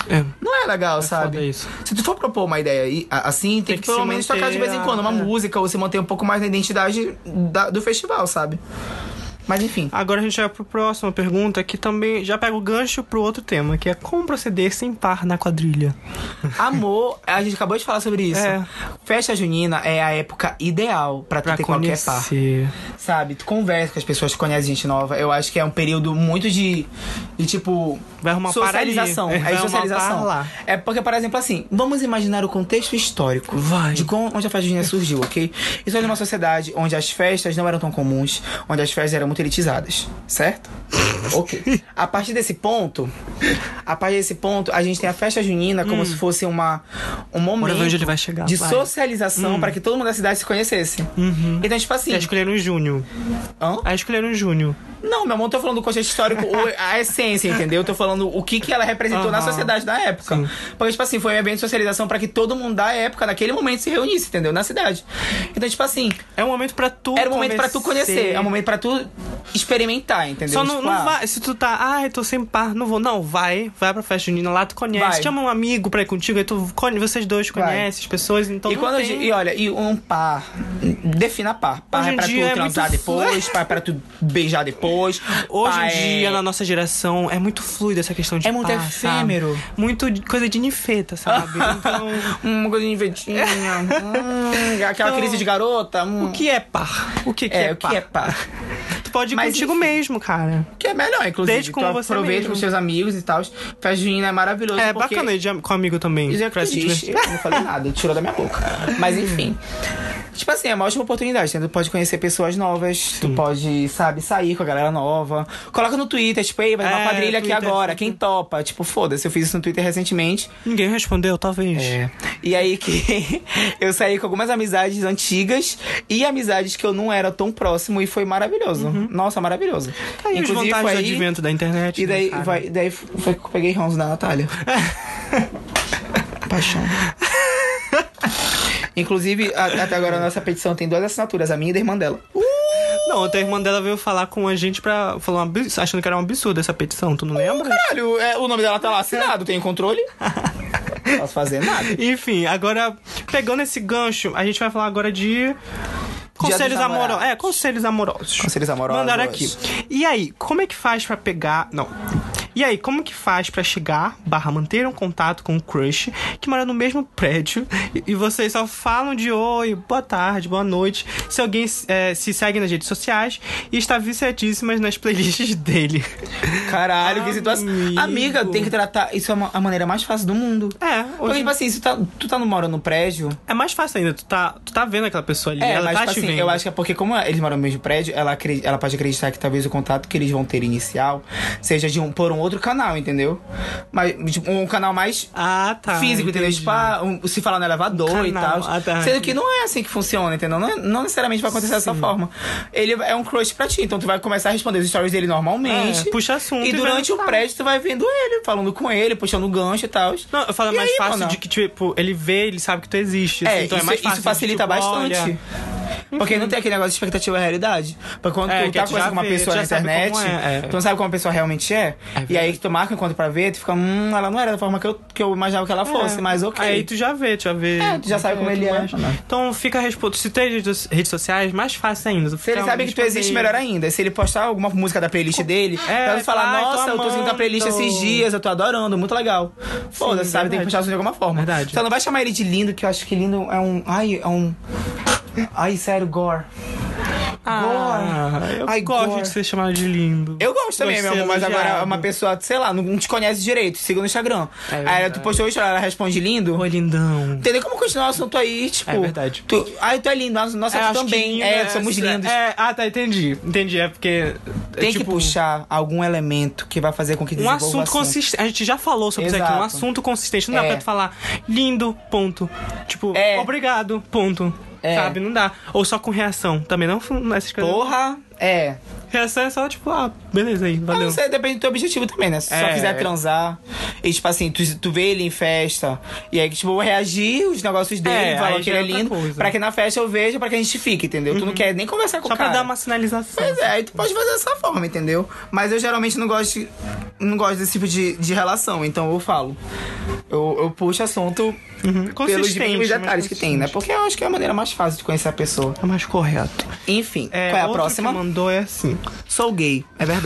É. não é legal, foda sabe? isso. Se tu for propor uma ideia assim, tem, Tem que, que pelo menos tocar de vez em quando uma é. música, ou se manter um pouco mais na identidade da- do festival, sabe? Mas enfim. Agora a gente vai pro próxima pergunta, que também já pega o gancho pro outro tema, que é como proceder sem par na quadrilha. Amor, a gente acabou de falar sobre isso. É. Festa junina é a época ideal Pra ter qualquer par. conhecer. Sabe? Tu conversa com as pessoas, tu conhece gente nova. Eu acho que é um período muito de, de tipo. Vai arrumar par ali. socialização. É, É, vai de arrumar socialização. par lá. É porque, por exemplo, assim, vamos imaginar o contexto histórico Vai. de onde a festa junina surgiu, ok? Isso é de uma sociedade onde as festas não eram tão comuns, onde as festas eram muito elitizadas, certo? ok. A partir desse ponto, a partir desse ponto, a gente tem a festa junina como se fosse uma, um momento onde ele vai chegar, de vai. socialização para que todo mundo da cidade se conhecesse. Então, tipo assim. Já escolheram em junho. Hã? Aí escolheram em junho. Não, meu amor, não tô falando do contexto histórico, o- a essência, entendeu? Eu tô falando o que, que ela representou na Aham. sociedade da época. Sim. Porque, tipo assim, foi um evento de socialização pra que todo mundo da época, naquele momento, se reunisse, entendeu? Na cidade. Então, tipo assim, É um momento pra tu era um momento pra tu conhecer, é um momento pra tu experimentar, entendeu? Só não, Tipo, não ah, vai. Se tu tá, ai, tô sem par, não vou. Não, vai, vai pra festa junina lá, tu conhece. Vai. Chama um amigo pra ir contigo, aí tu, conhe- vocês dois conhecem as pessoas, então. E quando eu tem... e olha, e um par, defina par. Par Hoje é pra tu é transar depois, par é pra tu beijar depois. Hoje em dia, é... na nossa geração, é muito fluido essa questão de É muito par, efêmero. sabe? Muito de- coisa de nifeta, sabe? Então, Uma coisinha inventinha. hum, aquela Então, crise de garota. hum. o que é par? O que, que é, é, o que é par? Pode ir Mas, contigo enfim. mesmo, cara. Que é melhor, inclusive. Desde com você aproveita mesmo. com seus amigos e tal. Festa junina é maravilhoso. É porque... bacana ir de com amigo também. Isso é que tu diz. Eu não falei nada, tirou da minha boca. Mas enfim. Tipo assim, é uma ótima oportunidade. né? Tu pode conhecer pessoas novas, tu pode, sabe, sair com a galera nova. Coloca no Twitter, tipo, ei, vai ter uma É, quadrilha aqui agora, quem topa? Tipo, foda-se, eu fiz isso no Twitter recentemente. Ninguém respondeu, talvez. É. E aí que eu saí com algumas amizades antigas e amizades que eu não era tão próximo e foi maravilhoso. Nossa, maravilhoso. Tá aí as vantagens foi do advento da internet. E né, daí, cara? vai, daí foi que eu peguei ranço da Natália. Paixão. Inclusive, a- até agora a nossa petição tem duas assinaturas, a minha e da irmã dela. Não, até a irmã dela veio falar com a gente pra. Falou um abs- achando que era um absurdo essa petição, tu não lembra? Caralho, é, o nome dela tá lá assinado, tem controle? Não posso fazer nada. Enfim, agora, pegando esse gancho, a gente vai falar agora de. Conselhos amorosos. É, conselhos amorosos. Conselhos amorosos. Mandaram aqui. E aí, como é que faz pra pegar. Não. E aí, como que faz pra chegar, barra manter um contato com o crush que mora no mesmo prédio e, e vocês só falam de oi, boa tarde, boa noite, se alguém eh, se segue nas redes sociais e está viciadíssimas nas playlists dele. Caralho, que situação. Amiga, tem que tratar. Isso é uma- a maneira mais fácil do mundo. É, Porque, hoje tipo assim, se tu tá, tu tá morando no prédio. é mais fácil ainda, tu tá, tu tá vendo aquela pessoa ali, É, ela mas tá tipo te assim, vendo. eu acho que é porque, como eles moram no mesmo prédio, ela, ela pode acreditar que talvez o contato que eles vão ter inicial seja de um, por um outro canal, entendeu? Mas, tipo, um canal mais Ah, tá. físico, entendeu? entendi. Tipo, ah, um- se falar no elevador Um e tal. Ah, tá. Sendo que não é assim que funciona, entendeu? Não, é- não necessariamente vai acontecer dessa forma. Ele é um crush pra ti, então tu vai começar a responder os stories dele normalmente. É, puxa assunto E durante o prédio tu vai vendo ele, falando com ele, puxando o gancho e tal. Não, eu falo E mais aí, fácil mano? de que, tipo, ele vê, ele sabe que tu existe. É, assim, então isso, é mais fácil. isso facilita de, tipo, bastante. olha, Porque não tem aquele negócio de expectativa e realidade. Porque quando É, tu tá conversando com uma vê, pessoa na internet, é, é. tu não sabe como a pessoa realmente é. e aí tu marca o encontro pra ver, tu fica, hum, ela não era da forma que eu, que eu imaginava que ela fosse, É. mas ok. Aí tu já vê, tu já vê. É, tu já sabe como ele é. mais. Então fica a resposta. Se tem redes sociais, mais fácil ainda. Se ele sabe que tu existe, melhor ainda. Se ele postar alguma música da playlist dele, É, tu falar, fala, "Ai, tô nossa, eu tô seguindo a playlist amando." esses dias, eu tô adorando, muito legal. Foda-se, sabe? Tem que postar isso de alguma forma. Verdade. Então não vai chamar ele de lindo, que eu acho que lindo é um. Ai, é um. Ai, sério, gore. Ah, eu Ai, gosto gore. de ser chamado de lindo. Eu gosto também, meu amor, mas agora uma pessoa, sei lá, não te conhece direito, siga no Instagram. É aí tu postou isso, ela responde lindo. Oi, lindão. Entendeu como continuar o assunto aí, tipo. É verdade. Tu, ai, tu é lindo, nossa, nossa É, tu que também. lindo É, somos lindos. É, ah, tá, entendi. Entendi, é porque. é Tem que tipo, puxar algum elemento que vai fazer com que Um desenvolva o assunto consistente. A gente já falou sobre isso aqui. Um Exato. assunto consistente. Não dá É. pra tu falar lindo, ponto. Tipo, É. obrigado, ponto. É. Sabe? Não dá. Ou só com reação. Também não essas coisas. Porra, é. Reação é só tipo, ah, beleza aí, Mas valeu. isso aí depende do teu objetivo também, né? Se tu só É. quiser transar e, tipo assim, tu, tu vê ele em festa e aí, tipo, eu vou reagir os negócios dele, É, falar que já ele é é lindo, coisa. pra que na festa eu veja, pra que a gente fique, entendeu? Tu não quer nem conversar com Só o cara. pra dar uma sinalização. Pois é, aí tu pode fazer dessa forma, entendeu? Mas eu geralmente não gosto, de- não gosto desse tipo de, de relação, então eu falo. Eu, eu puxo assunto pelos Consistente, mínimos mas detalhes que tem, né? Porque eu acho que é a maneira mais fácil de conhecer a pessoa. É mais correto. Enfim, É, qual é a próxima? Que mandou é assim. Sou gay, é verdade.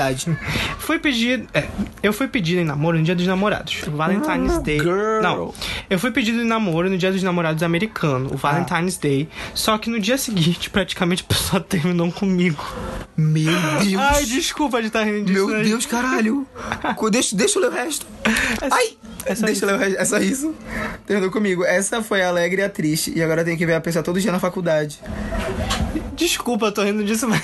Fui pedido. É, eu fui pedido em namoro no dia dos namorados. Valentine's Ah, Day. girl. Não. Eu fui pedido em namoro no dia dos namorados americano, o Valentine's Day. Só que no dia seguinte, praticamente a pessoa terminou comigo. Meu Deus. Ai, desculpa de estar rindo disso. Meu né? Deus, caralho. Deixa, deixa eu ler o resto. Ai, só deixa eu ler o resto. É só isso. Terminou comigo. Essa foi a alegre e a triste. E agora eu tenho que ver a pessoa todo dia na faculdade. Desculpa, eu tô rindo disso, mas.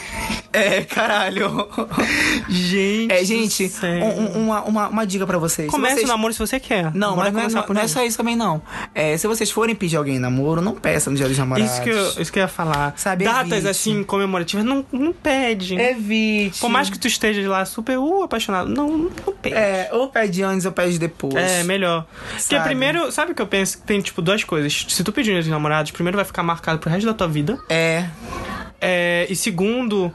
É, caralho. Gente. É, gente, um- um- uma, uma, uma dica pra vocês. Comece vocês... o namoro se você quer. Não, mas não é, começar não, não é só isso também, não. É, se vocês forem pedir alguém em namoro, não peça no dia dos namorados. Isso que, eu, isso que eu ia falar. Sabe, Datas evite. assim, comemorativas, não, não pede. Evite. Por mais que tu esteja lá super uh, apaixonado, não, não pede. É, ou pede antes ou pede depois. É, melhor. Porque Sabe? primeiro, sabe o que eu penso? Tem, tipo, duas coisas. Se tu pedir um dia dos namorados, primeiro vai ficar marcado pro resto da tua vida. É. É, e segundo,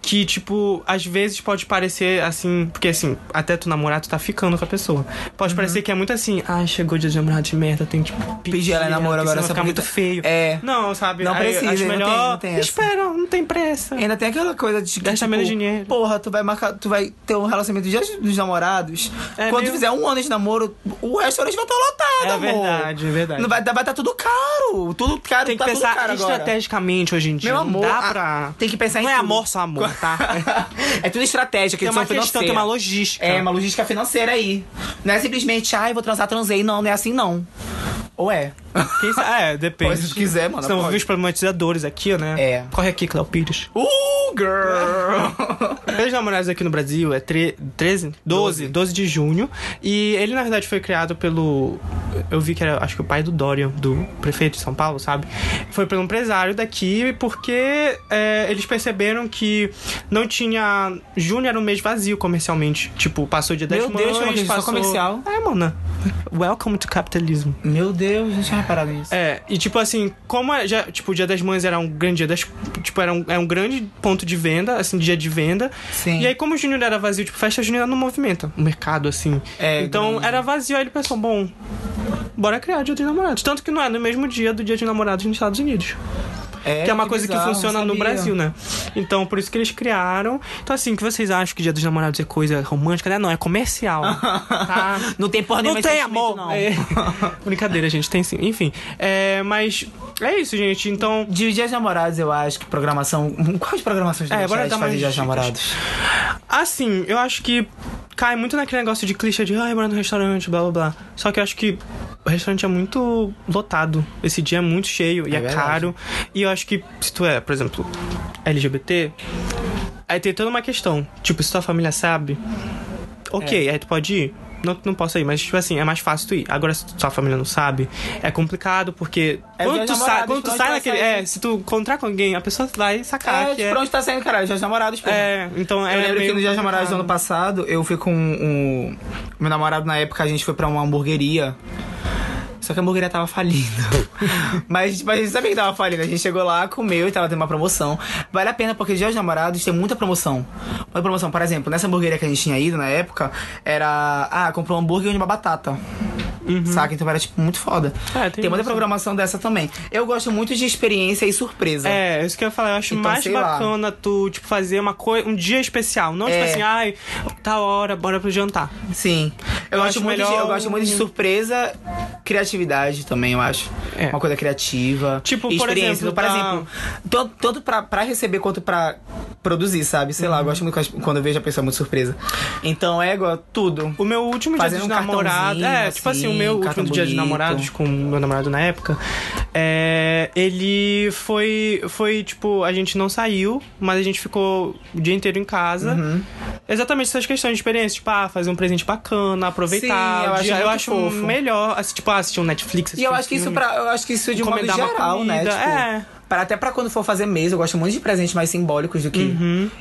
que, tipo, às vezes pode parecer assim. Porque assim, até tu namorar, tu tá ficando com a pessoa. Pode parecer que é muito assim, ai, chegou o dia dos namorados de merda, tem que tipo, Pedir ela em namoro agora, vai ficar muito tá- feio. É. Não, sabe? Não Aí precisa, acho não tem- melhor. não tem essa. Espera, não tem pressa. Ainda tem aquela coisa de que, Gasta tipo, menos dinheiro. Porra, tu vai marcar, tu vai ter um relacionamento dias dos namorados. É Quando meio- fizer um ano de namoro, o restaurante vai estar lotado, É amor. verdade, é verdade. Não vai, vai estar tudo caro. Tudo caro, Tem que tá pensar estrategicamente hoje em dia. Meu amor, dá a- pra. tem que pensar em Não é amor só amor, tá? é tudo estratégia, tem questão uma questão, financeira. tem uma logística. É, uma logística financeira aí. Não é simplesmente, ai, vou transar, transei. Não, não é assim, não. Ou é? Quem sabe? É, depende. Pode, se quiser, mano, eu pode. os problematizadores aqui, né? É. Corre aqui, Cléo Pires. Uh, girl! Meus namorados aqui no Brasil é tre 13? 12, 12 de junho. E ele, na verdade, foi criado pelo. Eu vi que era, acho que o pai do Dorian, do prefeito de São Paulo, sabe? Foi pelo empresário daqui, porque é, eles perceberam que não tinha. Junho era um mês vazio comercialmente. Tipo, passou o dia das Meu mães, Deus, que só passou... comercial. É, mano. Welcome to capitalism. Meu Deus, não tinha reparado nisso. É, e tipo assim, como é, já, tipo, o Dia das Mães era um grande dia das. Tipo, era um, era um grande ponto de venda, assim, dia de venda. Sim. E aí, como o Júnior era vazio, tipo, festa junina não movimenta o mercado, assim. É, então grande. era vazio, aí ele pensou, bom, bora criar Dia dos Namorados. Tanto que não é no mesmo dia do Dia dos Namorados nos Estados Unidos. Que é uma coisa bizarro, que funciona no. Brasil, né? Então, por isso que eles criaram. Então, assim, que vocês acham que Dia dos Namorados é coisa romântica, né? Não, é comercial. tá? Não tem porra Não tem amor. não. É. Brincadeira, gente, tem sim. Enfim, é, mas é isso, gente. Então, De dias namorados, eu acho que programação. Quais programações É, bora dar mais dias namorados? assim, eu acho que cai muito naquele negócio de clichê de, ai, bora no restaurante, blá blá blá. Só que eu acho que o restaurante é muito lotado. Esse dia é muito cheio e É é, verdade. caro. E eu acho que se tu é, por exemplo, LGBT, aí tem toda uma questão. Tipo, se tua família sabe. ok, aí tu pode ir. Não, não posso ir, mas, tipo assim, é mais fácil tu ir. Agora, se sua família não sabe, é complicado, porque É quando tu, sai, quando tu sai naquele. É, se tu encontrar com alguém, a pessoa vai sacar É, que tipo, pra onde tá saindo, caralho? Dia dos namorados, pô. É, então é. Eu lembro que no Dia dos Namorados do ano passado, eu fui com o meu namorado na época, a gente foi pra uma hamburgueria. Só que a hamburgueria tava falindo. mas, tipo, a gente sabia que tava falindo. A gente chegou lá, comeu e tava tendo uma promoção. Vale a pena porque Dia dos Namorados tem muita promoção. Muita promoção. Por exemplo, nessa hamburgueria que a gente tinha ido na época, era. Ah, comprou um hambúrguer e uma batata. Saca? Então era, tipo, muito foda. Uhum. É, tem tem muita programação dessa também. Eu gosto muito de experiência e surpresa. É, isso que eu ia falar. Eu acho Então, mais sei lá. bacana tu, tipo, fazer uma coisa, um dia especial. Não, tipo É. assim, ai, tá hora, bora pro jantar. Sim. Eu, Eu gosto acho muito de, melhor eu gosto muito de surpresa, criatividade também, eu acho. É. Uma coisa criativa. Tipo, por experiência. exemplo, por da- tanto, tanto pra, pra receber quanto pra produzir, sabe? Sei lá, Uhum. eu gosto muito quando eu vejo a pessoa muito surpresa. Então, é igual, tudo. O meu último dia Fazendo dos um namorados. cartãozinho, É, tipo assim, o assim, meu último dia de bonito. namorados com o meu namorado na época. É, ele foi. Foi, tipo, a gente não saiu, mas a gente ficou o dia inteiro em casa. Uhum. Exatamente essas questões de experiência, tipo, ah, fazer um presente bacana, aproveitar. Sim, eu acho dia. eu acho melhor, assim, tipo, ah, assistir um Netflix. E eu acho que isso pra, eu acho que isso de um modo uma geral, né? comida, Tipo, é. Para, até pra quando for fazer mês, eu gosto muito de presentes mais simbólicos do que.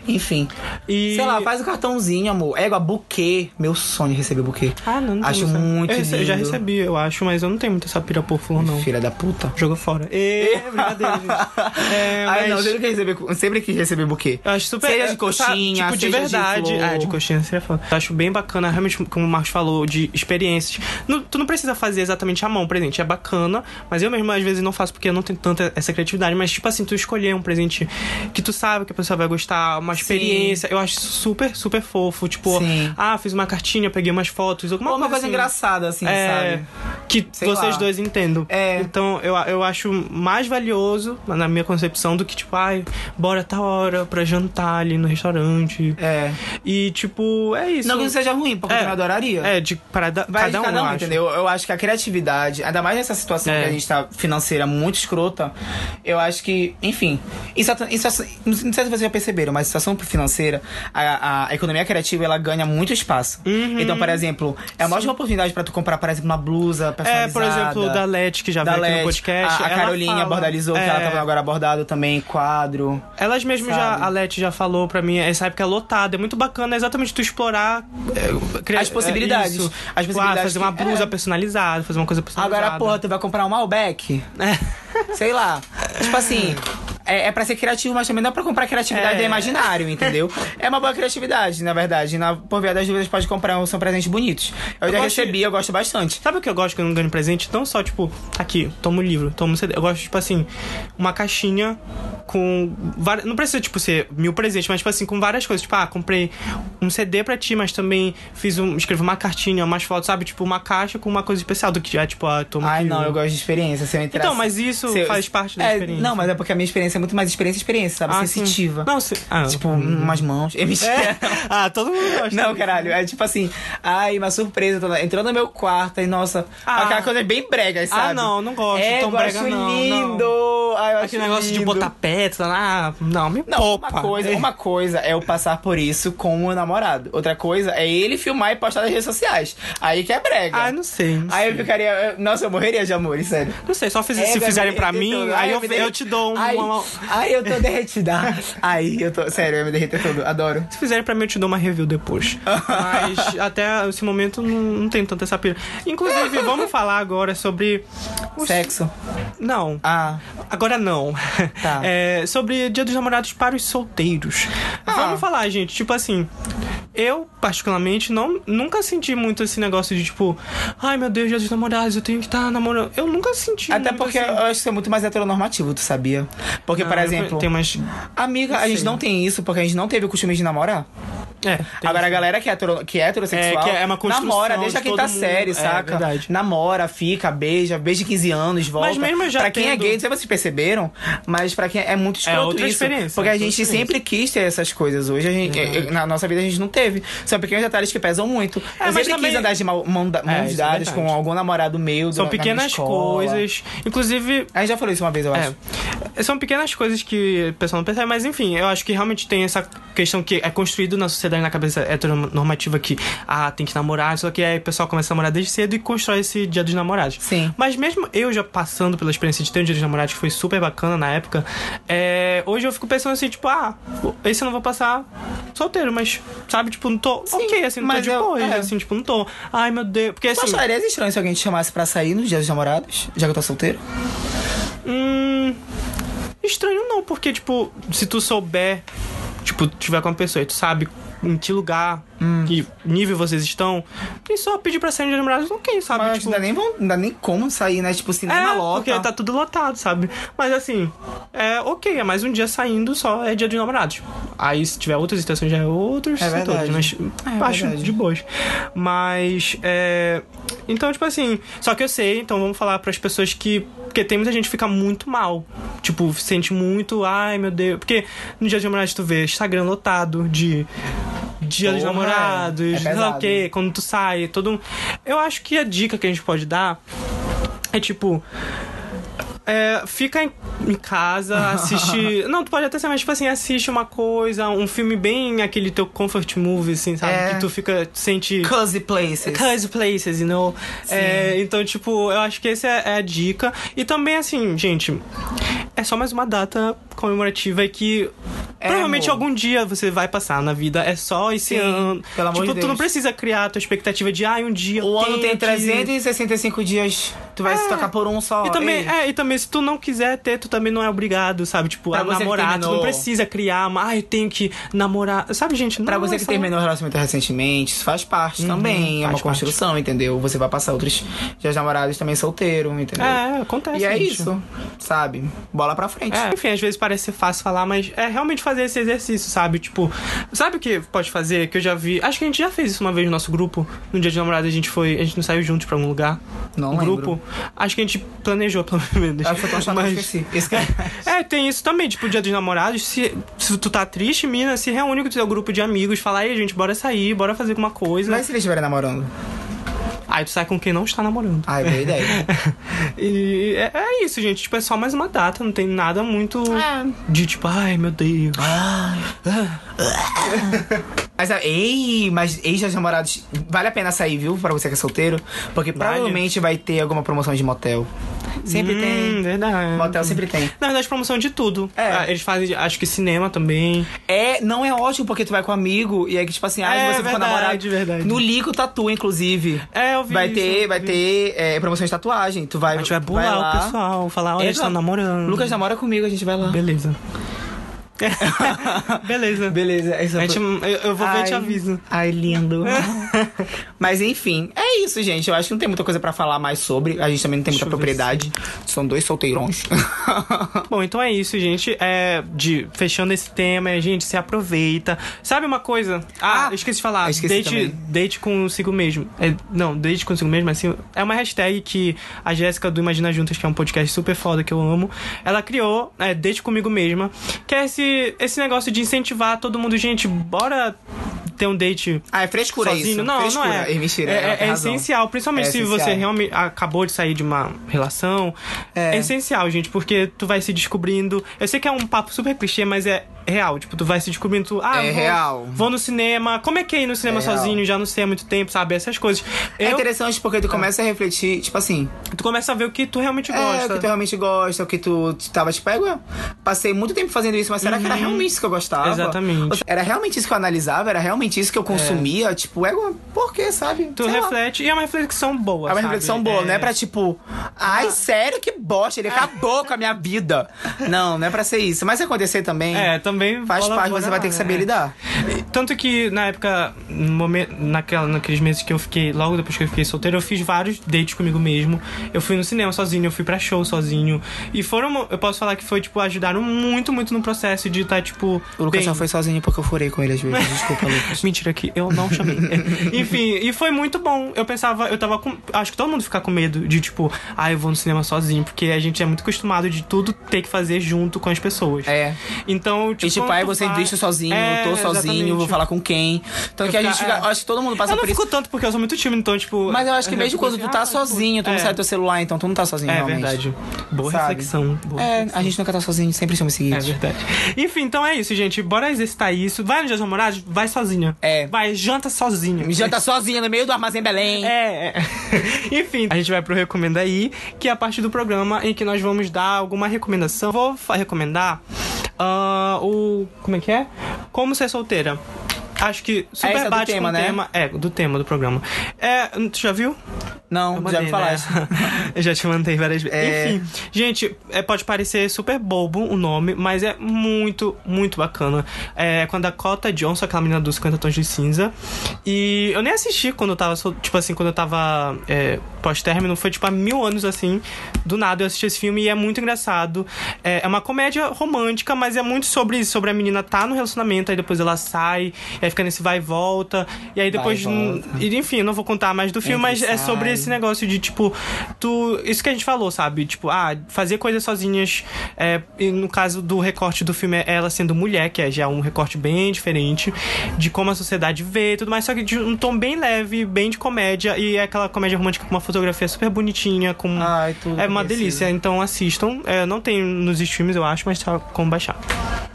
Enfim. E- Sei lá, faz o cartãozinho, amor. É igual buquê. Meu sonho é receber buquê. Ah, não, não Acho essa- muito eu, rece- eu já recebi, eu acho, mas eu não tenho muito essa pira por flor, não. Filha da puta. Jogou fora. E... brincadeira, gente. É, Ai, mas- não, sempre quis receber, sempre quis receber buquê. Eu acho super. Seja de é, coxinha, tipo, de seja de verdade. flor. ah, de coxinha seria foda. Eu acho bem bacana, realmente, como o Marcos falou, de experiências. Não- tu não precisa fazer exatamente à mão presente, é bacana, mas eu mesmo às vezes não faço porque eu não tenho tanta essa criatividade. Mas, tipo assim, tu escolher um presente que tu sabe que a pessoa vai gostar, uma experiência, eu acho super, super fofo. Tipo, Sim. ah, fiz uma cartinha, peguei umas fotos, alguma Ou uma coisa coisa assim. engraçada, assim, É, sabe? que Sei vocês lá. dois entendam. É. Então, eu, eu acho mais valioso, na minha concepção, do que, tipo, ai, bora tal hora pra jantar ali no restaurante. É. E, tipo, é isso. Não que seja ruim, porque É. eu adoraria. É, de para da, Vai cada de um, cada um, acho. entendeu? Eu acho que a criatividade, ainda mais nessa situação É. que a gente tá financeira muito escrota, eu acho que, enfim, não sei se vocês já perceberam, mas a situação financeira, a, a economia criativa, ela ganha muito espaço. Uhum. Então, por exemplo, é uma ótima oportunidade pra tu comprar, por exemplo, uma blusa É, personalizada. por exemplo, da Let, que já da veio aqui LED, no podcast. A, a Carolinha fala- bordalizou, que é, ela tava agora abordado também, quadro. Elas mesmo já, a Let já falou pra mim, essa época é lotada, é muito bacana exatamente tu explorar é, As possibilidades. é, isso. As Tipo, ah, possibilidades fazer uma que- blusa é. personalizada, fazer uma coisa personalizada. Agora, porra, tu vai comprar um Malbec? É. Sei lá. Tipo assim, é, é pra ser criativo, mas também não é pra comprar criatividade É. do imaginário, entendeu? É uma boa criatividade, na verdade. Na, por via das dúvidas, pode comprar um, são presentes bonitos. Eu, Eu já recebi, eu gosto bastante. Sabe o que eu gosto que eu não ganho presente? Não só, tipo, aqui, toma um livro, toma um CD. Eu gosto, tipo assim, uma caixinha com. várias- Não precisa, tipo, ser mil presentes, mas, tipo assim, com várias coisas. Tipo, ah, comprei um CD pra ti, mas também fiz um. escrevi uma cartinha, umas fotos, sabe? Tipo, uma caixa com uma coisa especial do que já, tipo, ah, toma Ai, aqui não, eu gosto de experiência. Se eu entrar, Então, mas isso eu- faz parte da é, experiência. Não, mas é porque a minha experiência é muito mais experiência experiência, sabe? Ah, sim. Sensitiva. Não, se... ah, Tipo, umas mãos. É. É. Ah, todo mundo gosta. Não, caralho. É tipo assim, ai, uma surpresa. Entrou no meu quarto e, nossa, Ah. aquela coisa bem brega, sabe? Ah, não, não gosto. É, tão eu brega, acho não, lindo. Ai, eu acho Aquele negócio de lindo. Botar pétala, ah, não, me Não, poupa. uma coisa, uma coisa é eu passar por isso com o meu namorado. Outra coisa é ele filmar e postar nas redes sociais. Aí que é brega. Ah, não sei. Não Aí sei. eu ficaria. eu- Nossa, eu morreria de amor, sério. Não sei, só fiz- É, se fizerem me pra mim, todo. aí eu, eu derre- te dou um. Ai, uma- ai, eu tô derretida. Aí eu tô. Sério, eu me derreter todo. Adoro. Se fizerem pra mim, eu te dou uma review depois. Mas até esse momento não, não tem tanta essa pira. Inclusive, vamos falar agora sobre. os- Sexo. Não. Ah. Agora não. Tá. É, sobre Dia dos Namorados para os solteiros. Ah. Vamos falar, gente. Tipo assim, eu, particularmente, não, nunca senti muito esse negócio de tipo, ai meu Deus, Dia dos Namorados, eu tenho que estar namorando. Eu nunca senti. Até porque assim. eu acho que isso é muito mais heteronormativo, tu sabia? Porque, por Ah, eu exemplo. Tem umas. Amiga, a gente não tem isso porque a gente não teve o costume de namorar. É, Agora, a galera que é, hetero, que é heterossexual É, que é uma namora desde a quinta mundo. série, É, saca? verdade. Namora, fica, beija, beija de 15 anos, volta. Mas mesmo já Pra quem é tendo- gay, não sei se vocês perceberam, mas pra quem é muito escroto outra isso. experiência, Porque a outra gente sempre quis ter essas coisas. Hoje, a gente, Uhum. eh, na nossa vida, a gente não teve. São pequenos detalhes que pesam muito. É, eu mas sempre também- quis andar de mão, mãos é dadas verdade. com algum namorado meu. São na- na pequenas escola. coisas. Inclusive, A gente já falou isso uma vez, eu acho. É. São pequenas coisas que o pessoal não percebe, mas enfim, eu acho que realmente tem essa questão que é construído na sociedade, na cabeça heteronormativa que, ah, tem que namorar, só que aí o pessoal começa a namorar desde cedo e constrói esse dia dos namorados. Sim. Mas mesmo eu já passando pela experiência de ter um dia dos namorados, que foi super bacana na época, é, hoje eu fico pensando assim, tipo, ah, esse eu não vou passar solteiro, mas, sabe, tipo, não tô Sim, ok, assim, não mas tô de boa, é. assim, tipo, não tô, ai meu Deus, porque assim... acharia estranho se alguém te chamasse pra sair nos dias dos namorados, já que eu tô solteiro? Hum. Estranho não, porque, tipo, se tu souber, tipo, tiver com uma pessoa e tu sabe em que lugar, Hum. que nível vocês estão, e só pedir pra sair de namorados, ok, sabe? Mas tipo, não, dá nem, vão- dá nem como sair, né? Tipo, cinema é, lota. porque tá tudo lotado, sabe? Mas assim, é ok, é mais um dia saindo, só é dia de namorados. Aí se tiver outras estações já é outros É setores, mas É acho verdade. de boas. Mas, é... Então, tipo assim, só que eu sei, então vamos falar pras pessoas que... Porque tem muita gente que fica muito mal. Tipo, sente muito, ai meu Deus... Porque no dia de namorados tu vê Instagram lotado de... Dia dos Porra, namorados, é sei lá o quê, quando tu sai, todo um... Eu acho que a dica que a gente pode dar é tipo. É, fica em, em casa, assiste. não, tu pode até ser, mas tipo assim, assiste uma coisa, um filme bem aquele teu comfort movie, assim, sabe? É. Que tu fica, sente. Cozy places. Cozy places, you know? É, então, tipo, eu acho que essa é, é a dica. E também, assim, gente, é só mais uma data comemorativa que É, provavelmente amor. algum dia você vai passar na vida. É só esse Sim, ano. pelo amor tipo, de tu não Deus. precisa criar a tua expectativa de, ai, um dia. O ano tem tenho que- 365 dias. Tu vai se tocar por um só. e também, Ei. é, e também, se tu não quiser ter, tu também não é obrigado, sabe? Tipo, Pra a namorar, tu terminou- não precisa criar, mas, ai, eu tenho que namorar. Sabe, gente? Não, Pra você é que só- terminou o relacionamento recentemente, isso faz parte também. É faz uma construção, entendeu? Você vai passar outros dias namorados também solteiro, entendeu? É, acontece. E é gente. isso, sabe? Bola pra frente. É, enfim, às vezes parece ser fácil falar, mas é realmente fazer esse exercício, sabe? Tipo, sabe o que pode fazer? Que eu já vi. Acho que a gente já fez isso uma vez no nosso grupo. No dia de namorada a gente foi. A gente não saiu juntos pra algum lugar. Não um lembro. grupo. Acho que a gente planejou, pelo menos. Achando que eu Mas- esqueci. Esse que... É, tem isso também, tipo, dia dos namorados, se, se tu tá triste, mina, se reúne com o teu grupo de amigos, fala, aí, gente, bora sair, bora fazer alguma coisa. Mas se eles estiverem namorando? Aí tu sai com quem não está namorando. Ai, boa ideia. E é, é isso, gente, tipo, é só mais uma data, não tem nada muito É. de tipo, ai, meu Deus. Mas, ah, ei, mas ex-namorados, vale a pena sair, viu? Pra você que é solteiro. Porque Vale. provavelmente vai ter alguma promoção de motel. Sempre Hum, tem. verdade. Motel sempre tem. Na verdade, promoção de tudo. É. Ah, Eles fazem, acho que cinema também. É, não é ótimo porque tu vai com um amigo e é que, tipo assim, ah, É, você verdade, namorado. verdade. No Lico Tatu, inclusive. É, eu vi Vai isso, ter, vai ter é, promoção de tatuagem. Tu vai. A gente vai burlar lá. o pessoal, falar, olha, eles Exato. estão namorando. Lucas namora comigo, a gente vai lá. Beleza. Beleza. Beleza, essa A gente, eu, eu vou ver e te aviso. Ai, lindo. Mas enfim, é isso, gente. Eu acho que não tem muita coisa pra falar mais sobre. A gente também não tem muita propriedade. São dois solteirões. Bom, então é isso, gente. É, de, fechando esse tema, a gente se aproveita. Sabe uma coisa? Ah, Ah, eu esqueci de falar. esqueci date, também. date consigo mesmo. É, não, date consigo mesmo, assim. É uma hashtag que a Jéssica do Imagina Juntas, que é um podcast super foda que eu amo, ela criou, é, date comigo mesma, que é esse, esse negócio de incentivar todo mundo, gente, bora ter um date ah, é frescura sozinho. isso. Não, frescura. não é. É, mentira, é, é, é essencial, principalmente É se essencial. você realmente acabou de sair de uma relação. É. É. essencial, gente, porque tu vai se descobrindo. Eu sei que é um papo super clichê, mas é real. Tipo, tu vai se descobrindo. Tu, ah, É vou, real. Vou no cinema. Como é que é ir no cinema É sozinho? Já não sei há muito tempo, sabe? Essas coisas. É Eu, interessante porque tu começa a refletir, tipo assim, tu começa a ver o que tu realmente é, gosta. o que tu realmente gosta, o que tu tava tipo, é, ué, passei muito tempo fazendo isso, mas será que era realmente isso que eu gostava? Uhum. Exatamente. Seja, Era realmente isso que eu analisava, era realmente isso que eu consumia, tipo, é, por quê, sabe? Tu Sei lá. reflete. E é uma reflexão boa. É uma sabe? reflexão boa, é... não é pra tipo, ai, sério, que bosta, ele acabou com a minha vida. Não, não é pra ser isso. Mas se acontecer também, É, também faz parte, você vai ter que lá, saber né? lidar. Tanto que na época, no momento, naquela, naqueles meses que eu fiquei, logo depois que eu fiquei solteiro, eu fiz vários dates comigo mesmo. Eu fui no cinema sozinho, eu fui pra show sozinho. E foram, eu posso falar que foi, tipo, ajudaram muito, muito no processo de estar, tipo. O Lucas bem. só foi sozinho porque eu furei com ele às vezes. Desculpa, Lucas. Mentira que eu não chamei. É, Enfim, e foi muito bom. Eu pensava, eu tava com. Acho que todo mundo fica com medo de, tipo, ah, eu vou no cinema sozinho, porque a gente é muito acostumado de tudo ter que fazer junto com as pessoas. É. Então, tipo. E tipo, quando aí você vai- sozinho, É, eu tô sozinho, exatamente. vou falar com quem. Então que a gente fica, é. acho que todo mundo passa Eu não por isso. fico tanto porque eu sou muito tímido, então, tipo. Mas eu acho que eu mesmo quando tu tá ah, sozinho, tu não é. sai do teu celular, então tu não tá sozinho É realmente. verdade. Boa Sabe? reflexão. Boa É, reflexão. a gente nunca tá sozinho, sempre somos É seguidos. verdade. Enfim, então é isso, gente. Bora exercitar isso. Vai no Dia dos Namorados, vai sozinha. É. Vai, janta sozinha. Já tá sozinha no meio do armazém Belém. É, é. Enfim, a gente vai pro Recomenda Aí, que é a parte do programa em que nós vamos dar alguma recomendação. Vou recomendar ah, o. Como é que é? Como ser solteira. Acho que super é do bate tema, com o né? tema. É, do tema do programa. É, tu já viu? Não, Eu já me falaste. né? Eu já te mandei várias vezes. É. Enfim, gente, é, pode parecer super bobo o nome, mas é muito, muito bacana. É com a Dakota Johnson, aquela menina dos 50 Tons de Cinza. E eu nem assisti quando eu tava, tipo assim, quando eu tava é, pós-término. Foi tipo há mil anos assim. Do nada eu assisti esse filme e é muito engraçado. É, é uma comédia romântica, mas é muito sobre isso, sobre a menina tá no relacionamento, aí depois ela sai, aí fica nesse vai e volta. E aí depois. E enfim, não vou contar mais do filme, Entra mas e é sai. sobre esse negócio de, tipo, tu. Isso que a gente falou, sabe? Tipo, ah, fazer coisas sozinhas. É, e no caso do recorte do filme, é ela sendo mulher, que é já um recorte bem diferente de como a sociedade vê e tudo mais, só que de um tom bem leve, bem de comédia, e é aquela comédia romântica com uma fotografia super bonitinha, com. Ai, tudo é uma delícia, então assistam. É, não tem nos streams, eu acho, mas tá como baixar.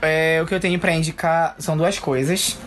É, o que eu tenho pra indicar são duas coisas.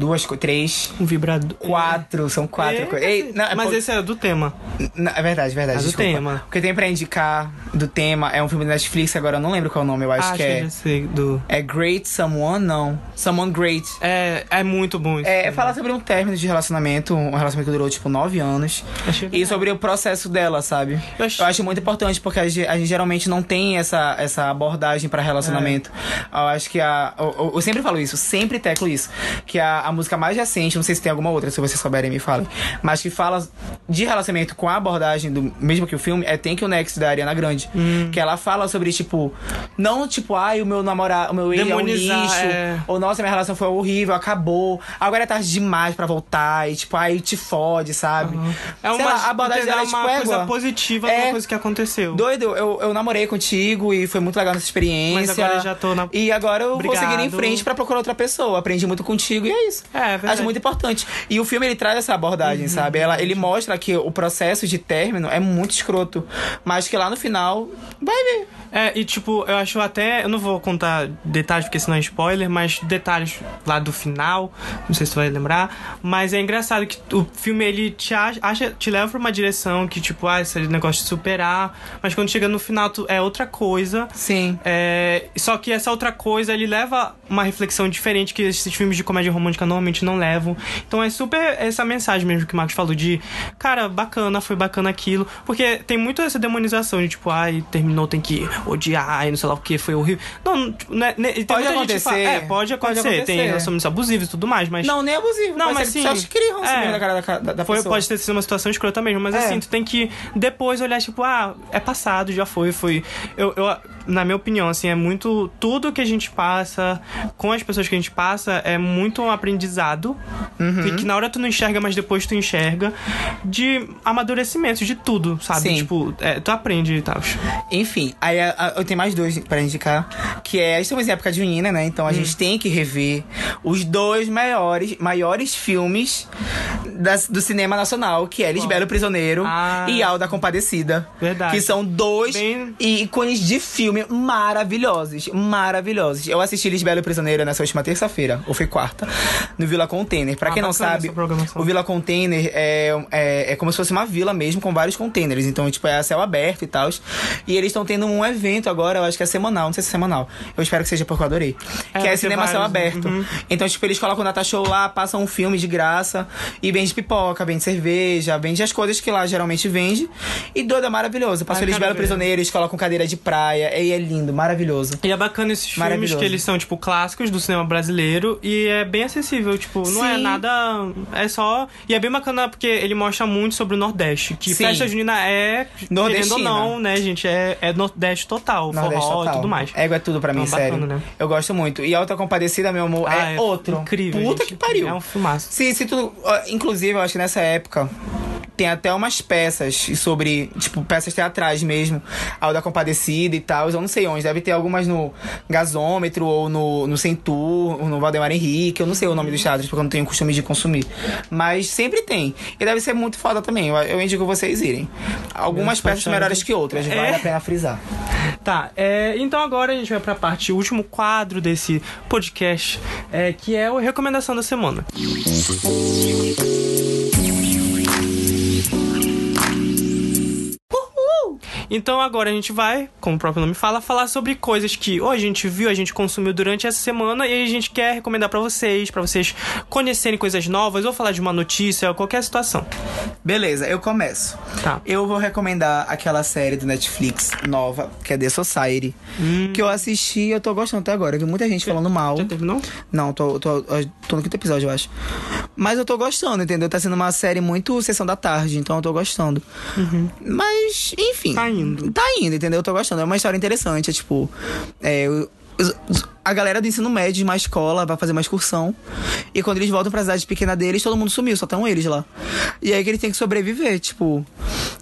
Duas, três, Um vibrador. quatro, são quatro É, coisas. Ei, não, é mas por- esse é do tema. Não, é verdade, verdade. É do desculpa. tema. O que eu tenho pra indicar do tema é um filme da Netflix, agora eu não lembro qual é o nome, eu acho Ah, que eu é. sei do. É Great Someone? Não. Someone Great. É, é muito bom isso. É, fala sobre um término de relacionamento, um relacionamento que durou tipo nove anos. Achei E sobre o processo dela, sabe? Eu Eu achei- acho, muito importante, porque a gente, a gente geralmente não tem essa, essa abordagem pra relacionamento. Eu acho que a. Eu, eu- eu sempre falo isso, sempre teclo isso. Que a, a música mais recente, não sei se tem alguma outra, se vocês souberem, me falem. Mas que fala de relacionamento com a abordagem do mesmo que o filme, é Thank You Next da Ariana Grande. Hum. Que ela fala sobre, tipo, não tipo, ai, o meu namorado, o meu ex é um lixo. é. Ou nossa, minha relação foi horrível, acabou. Agora é tarde demais pra voltar. E tipo, aí te fode, sabe? É Sei uma, lá, a abordagem dela é uma tipo, coisa égua. positiva É. uma coisa que aconteceu. Doido, eu, eu namorei contigo e foi muito legal nessa experiência. Mas agora eu já tô na- E agora eu Obrigado. vou seguir em frente pra procurar outra pessoa. Aprendi muito contigo e é isso. É, é verdade. Acho muito importante. E o filme ele traz essa abordagem, sabe? Ela, ele mostra que o processo de término é muito escroto. Mas que lá no final, vai ver. É, e tipo, eu acho até. Eu não vou contar detalhes porque senão é spoiler, mas detalhes lá do final. Não sei se tu vai lembrar. Mas é engraçado que o filme ele te acha, acha- te leva pra uma direção que, tipo, ah, esse negócio de superar. Mas quando chega no final, tu, é outra coisa. Sim. É, só que essa outra coisa ele leva uma reflexão diferente que esses filmes de comédia romântica normalmente não levam. Então é super essa mensagem mesmo que o Marcos falou de, cara, bacana, foi bacana aquilo. Porque tem muito essa demonização de tipo, ai, terminou, tem que odiar, ai, não sei lá o que, foi horrível. Não, tipo, né, né, tem Pode muita gente que fala- acontecer. é, pode Pode acontecer. Tem acontecer. relacionamentos abusivos e tudo mais, mas. Não, nem abusivo. Não, mas, sim. Só te queria um É. da cara da, da, da Foi, pessoa. pode ter sido uma situação escrota mesmo, mas É. assim, tu tem que depois olhar, tipo, ah, é passado, já foi, foi. Eu, eu, na minha opinião, assim, é muito. Tudo que a gente passa, com as pessoas que a gente passa, é muito um aprendizado. Uhum. E que na hora tu não enxerga, mas depois tu enxerga. De amadurecimento, de tudo, sabe? Sim. Tipo, é, tu aprende e tal. Enfim, aí a- a- eu tenho mais dois pra indicar, que é, estamos em época junina, né? Então a Hum. gente tem que rever os dois maiores, maiores filmes das- do cinema nacional, que é Lisbelo Prisioneiro Ah. e Alda Compadecida. Verdade. Que são dois Bem- ícones de filme maravilhosos, maravilhosos. Eu assisti Lisbelo Prisioneiro nessa última terça-feira, ou foi quarta, no Vila Container. Pra Ah, quem não sabe, o Vila Container é, é, é como se fosse uma vila mesmo, com vários containers. Então, tipo, é a céu aberto e tal. E eles estão tendo um evento agora, eu acho que é semanal, não sei se é semanal. Eu espero que seja porque eu adorei. É, que é cinema a céu vários, né? aberto. Uhum. Então, tipo, eles colocam o data show lá, passam um filme de graça e vende pipoca, vende cerveja, vende as coisas que lá geralmente vende. E doido, é maravilhoso. Passou Ai, eles quero belo ver. prisioneiro, eles colocam cadeira de praia. E é lindo, maravilhoso. E é bacana esses filmes que eles são, tipo, clássicos do cinema brasileiro e é bem acessível, tipo, não é Sim. nada. É só. E é bem bacana porque ele mostra muito sobre o Nordeste. Que Sim. festa junina é, querendo ou não, né, gente? É, é Nordeste total, Nordeste forró total. e tudo mais. Égua é tudo pra mim, Então, sério. bacana, né? Eu gosto muito. E Alta Compadecida, meu amor, Ah, é, outro. Incrível. Puta gente. que pariu. É um filmaço. Se, se tu, inclusive, eu acho que nessa época tem até umas peças sobre, tipo, peças teatrais mesmo, ao da Compadecida e tal. Eu não sei onde. Deve ter algumas no Gasômetro ou no, no Centur, ou no Valdemar Henrique. Eu não sei o nome dos teatros, porque eu não tenho costume de consumir. Mas sempre tem. E deve ser muito foda também. Eu, eu indico vocês irem. Algumas peças melhores que outras, vale É. a pena frisar. Tá, é, então agora a gente vai pra parte, o último quadro desse podcast, é, que é a recomendação da semana. Então agora a gente vai, como o próprio nome fala, falar sobre coisas que ou a gente viu, a gente consumiu durante essa semana e a gente quer recomendar pra vocês, pra vocês conhecerem coisas novas ou falar de uma notícia ou qualquer situação. Beleza, eu começo. Tá. Eu vou recomendar aquela série do Netflix nova, que é The Society. Que eu assisti e eu tô gostando até agora. Eu vi muita gente falando mal. Já terminou? Não, tô, tô, tô no quinto episódio, eu acho. Mas eu tô gostando, entendeu? Tá sendo uma série muito sessão da tarde, então eu tô gostando. Mas, enfim. Tá indo. Tá indo, entendeu? Eu tô gostando. É uma história interessante, é tipo. É, a galera do ensino médio de uma escola vai fazer uma excursão. E quando eles voltam pra cidade pequena deles, todo mundo sumiu, só estão eles lá. E aí que eles têm que sobreviver, tipo.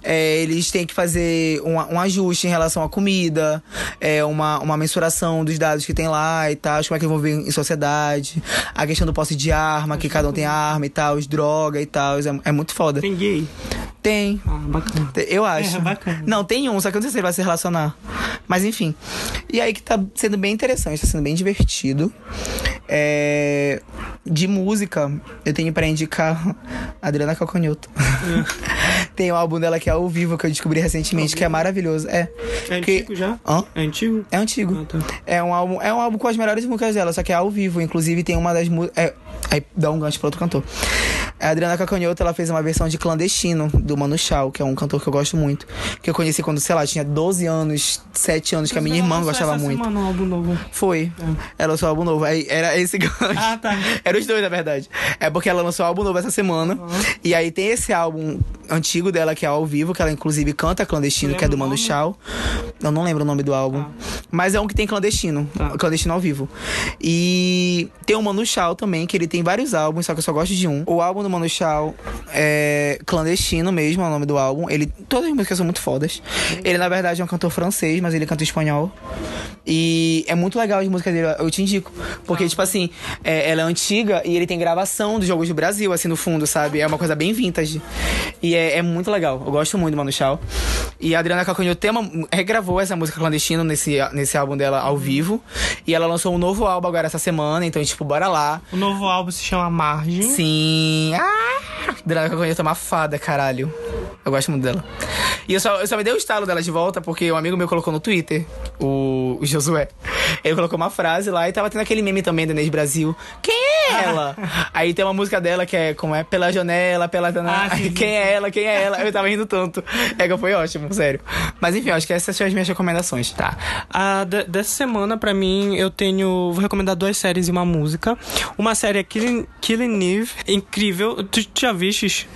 é, eles têm que fazer um, um ajuste em relação à comida, é, uma, uma mensuração dos dados que tem lá e tal, como é que eles vão viver em sociedade, a questão do posse de arma, que cada um tem arma e tal, droga e tal. É, é muito foda. Tem gay? Tem. Ah, bacana. Eu acho. É, bacana. Não, tem um, só que eu não sei se ele vai se relacionar. Mas enfim. E aí que tá sendo bem interessante, tá sendo bem divertido. É, De música, eu tenho pra indicar a Adriana Calcanhoto. tem o álbum dela que é ao vivo, que eu descobri recentemente, que é maravilhoso. É. É Que- antigo já? Hã? É antigo? É antigo. Ah, tá. É um álbum, é um álbum com as melhores músicas dela, só que é ao vivo. Inclusive tem uma das músicas. É, aí dá um gancho pra outro cantor. A Adriana Cacanhoto, ela fez uma versão de Clandestino, do Mano Chao, que é um cantor que eu gosto muito. Que eu conheci quando, sei lá, tinha 12 anos, 7 anos, que a minha irmã gostava essa muito. Semana, um álbum novo. Foi. Ela lançou um álbum novo. Aí era esse gancho. Ah, tá. Era os dois, na verdade. É porque ela lançou um álbum novo essa semana. E aí tem esse álbum antigo dela, que é ao vivo, que ela inclusive canta clandestino, que é do nome? Chao. Eu não lembro o nome do álbum. Mas é um que tem clandestino. Tá. Clandestino ao vivo. E tem o Mano Chao também, que ele tem vários álbuns, só que eu só gosto de um. O álbum do Mano Chao é clandestino mesmo, é o nome do álbum. Ele, todas as músicas são muito fodas. Ele, na verdade, é um cantor francês, mas ele canta espanhol. E é muito legal as músicas dele, eu te indico. Porque, tipo assim, é, ela é antiga e ele tem gravação dos jogos do Brasil, assim, no fundo, sabe? É uma coisa bem vintage. E é, é muito legal. Eu gosto muito do Mano Chao. E a Adriana Calcanhoto tem uma, regravou essa música clandestina nesse, nesse álbum dela ao vivo. E ela lançou um novo álbum agora essa semana, então, tipo, bora lá. O novo álbum se chama Margem. Sim. Ah! Calcanhoto é uma fada, caralho. Eu gosto muito dela. E eu só, eu só me dei o estalo dela de volta porque um amigo meu colocou no Twitter, o, o Josué. Ele colocou uma frase lá e tava tendo aquele meme também da Inês Brasil. Quem é ela? Aí tem uma música dela que é como é pela janela, pela janela. Ah, sim, Quem é ela? Quem é ela? Eu tava rindo tanto. É que foi ótimo, sério. Mas enfim, acho que essas são as minhas recomendações. Tá. A de- dessa semana, pra mim, eu tenho. Vou recomendar duas séries e uma música. Uma série é Killing, Killing Eve. Incrível. Tu, tu já vistes?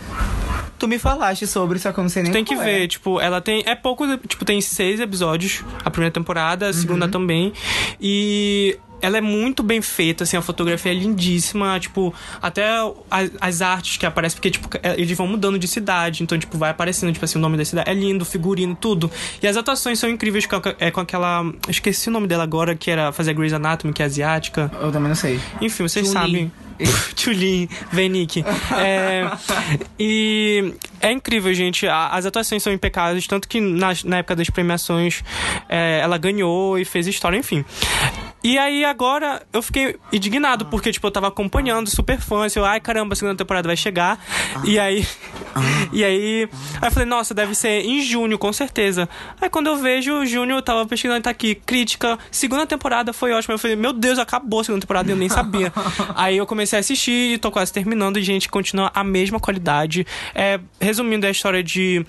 Tu me falaste sobre, só que eu não sei nem Tem que qual ver, é. tipo, ela tem. É pouco. Tipo, tem seis episódios. A primeira temporada, a segunda também. E. Ela é muito bem feita, assim, a fotografia é lindíssima, tipo, até as, as artes que aparecem, porque, tipo, é- eles vão mudando de cidade, então, tipo, vai aparecendo, tipo assim, o nome da cidade. É lindo, figurino, tudo. E as atuações são incríveis com, é, com aquela. Esqueci o nome dela agora, que era fazer Grey's Anatomy, que é asiática. Eu também não sei. Enfim, vocês sabem. Tulin, Venick. É, e é incrível, gente. As atuações são impecáveis, tanto que na, na época das premiações é, ela ganhou e fez história, enfim. E aí agora eu fiquei indignado, porque, tipo, eu tava acompanhando, super fã, assim, eu, ai caramba, a segunda temporada vai chegar. E aí. E aí. Aí eu falei, nossa, deve ser em junho, com certeza. Aí quando eu vejo, junho, eu tava pesquisando, tá aqui, crítica, segunda temporada foi ótima. Eu falei, meu Deus, acabou a segunda temporada e eu nem sabia. aí eu comecei a assistir e tô quase terminando, e, gente, continua a mesma qualidade. É, resumindo, é a história de.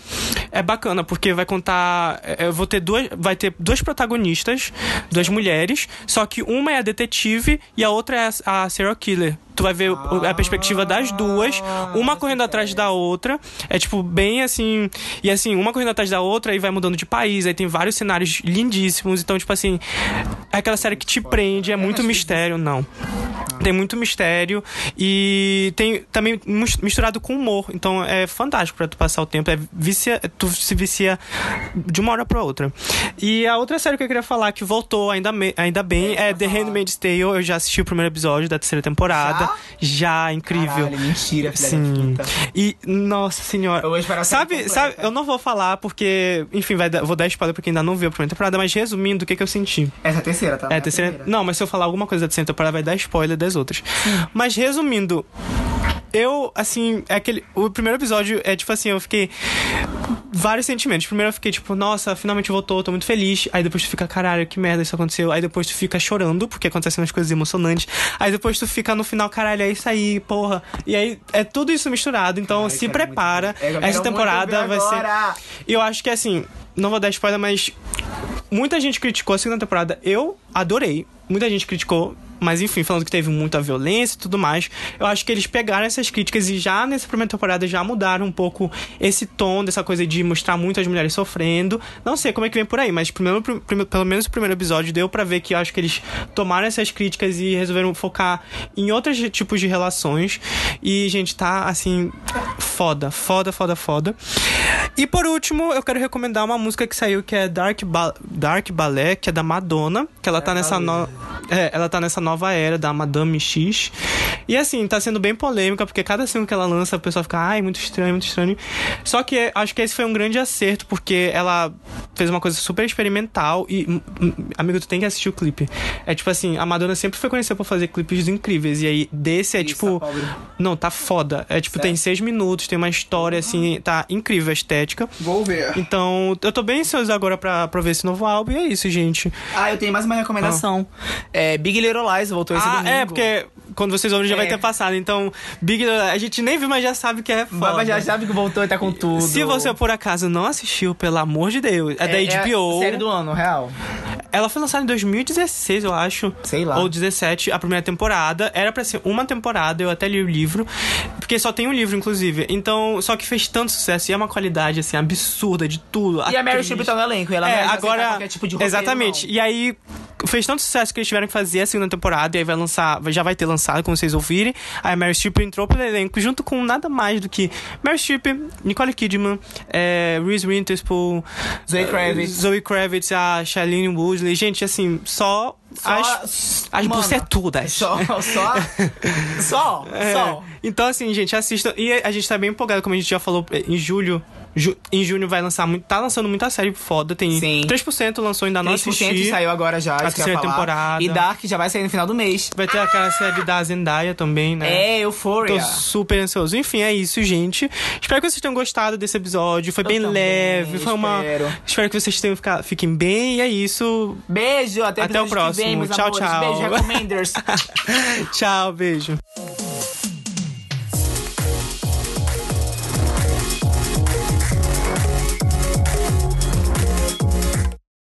É bacana, porque vai contar. é, Eu vou ter duas. Vai ter duas protagonistas, duas mulheres, só que uma é a detetive e a outra é a serial killer. Tu vai ver a perspectiva das duas, uma correndo atrás da outra. É tipo, bem assim. E assim, uma correndo atrás da outra e vai mudando de país. Aí tem vários cenários lindíssimos. Então, tipo assim, é aquela série que te prende, é muito mistério. Não. Tem muito mistério e tem também misturado com humor. Então é fantástico pra tu passar o tempo. É vicia, tu se vicia de uma hora pra outra. E a outra série que eu queria falar que voltou ainda, ainda bem é The Handmaid's Tale. Eu já assisti o primeiro episódio da terceira temporada. Já, incrível. Caralho, mentira, filha Sim. da puta. E, nossa senhora. Eu vou esperar a série Sabe, sabe, eu não vou falar porque, enfim, vai vou dar spoiler pra quem ainda não viu a primeira temporada, mas resumindo, o que, que eu senti? Essa é a terceira, tá? É, a terceira. Não, mas se eu falar alguma coisa da terceira temporada, vai dar spoiler das outras. Mas resumindo, eu, assim, é aquele. O primeiro episódio é tipo assim, eu fiquei. Vários sentimentos. Primeiro eu fiquei tipo, nossa, finalmente voltou, tô muito feliz. Aí depois tu fica, caralho, que merda isso aconteceu. Aí depois tu fica chorando, porque acontecem umas coisas emocionantes. Aí depois tu fica no final, caralho, é isso aí, porra. E aí é tudo isso misturado. Então Ai, se quero muito prepara. É, quero Essa muito temporada vai ser. agora. E eu acho que assim, não vou dar spoiler, mas muita gente criticou a segunda temporada. Eu adorei. Muita gente criticou. Mas enfim, falando que teve muita violência e tudo mais. Eu acho que eles pegaram essas críticas e já nessa primeira temporada já mudaram um pouco esse tom dessa coisa de mostrar muitas mulheres sofrendo. Não sei como é que vem por aí, mas primeiro, prim- pelo menos o primeiro episódio deu pra ver que eu acho que eles tomaram essas críticas e resolveram focar em outros tipos de relações. E, gente, tá assim, foda, foda, foda, foda. E por último, eu quero recomendar uma música que saiu que é Dark, ba Dark Ballet, que é da Madonna, que ela tá nessa no... é, ela tá nessa nova era da Madame X. E assim, tá sendo bem polêmica, porque cada single que ela lança, o pessoal fica, ai, muito estranho, muito estranho. Só que é, acho que esse foi um grande acerto, porque ela fez uma coisa super experimental e, amigo, tu tem que assistir o clipe. É tipo assim, a Madonna sempre foi conhecida por fazer clipes incríveis, e aí desse é Isso, tipo. tá. Não, tá foda. É tipo, Sério? tem seis minutos, tem uma história, assim, tá incrível a estética. Vou ver. Então, eu tô bem ansioso agora pra, pra ver esse novo álbum, e é isso, gente. Ah, eu tenho mais uma recomendação. É, Big Little Voltou esse ah, domingo. é, porque quando vocês ouvirem já vai É. ter passado. Então, Big a gente nem viu, mas já sabe que é foda. Baba já sabe que voltou e tá com tudo. Se você, por acaso, não assistiu, pelo amor de Deus, é, da HBO. série do ano, real. Ela foi lançada em 2016, eu acho. Sei lá. Ou 17, a primeira temporada. Era pra ser uma temporada, eu até li o livro. Porque só tem um livro, inclusive. Então, só que fez tanto sucesso. E é uma qualidade, assim, absurda de tudo. E a Mary Atriz. Streep tá no elenco. E ela É, vai agora. qualquer tipo de roteiro, exatamente. não. E aí fez tanto sucesso que eles tiveram que fazer a segunda temporada e aí vai lançar, já vai ter lançado, como vocês ouvirem. Aí a Mary Streep entrou pro elenco junto com nada mais do que Mary Streep, Nicole Kidman, é, Reese Witherspoon, Zoe eh, Kravitz. Zoe Kravitz, a Shailene Woodley. Gente, assim, só, Só- as, as Mano, bucetudas. Só, só, só, É, só. Então, assim, gente, assista. E a gente tá bem empolgado, como a gente já falou, em julho. Ju- em junho vai lançar muito. Tá lançando muita série foda. Tem Sim. 3% lançou, ainda não 3% assisti. saiu agora já, A terceira temporada. E Dark já vai sair no final do mês. Vai ter aquela série da Zendaya também, né? É, Tô Euphoria. super ansioso. Enfim, é isso, gente. Espero que vocês tenham gostado desse episódio. Foi Eu bem também, leve. Foi uma. espero. Espero que vocês tenham ficar, fiquem bem. E é isso. Beijo, até, Até o vem, próximo. meus Tchau, amores. tchau. Beijo, recommenders. Tchau, beijo.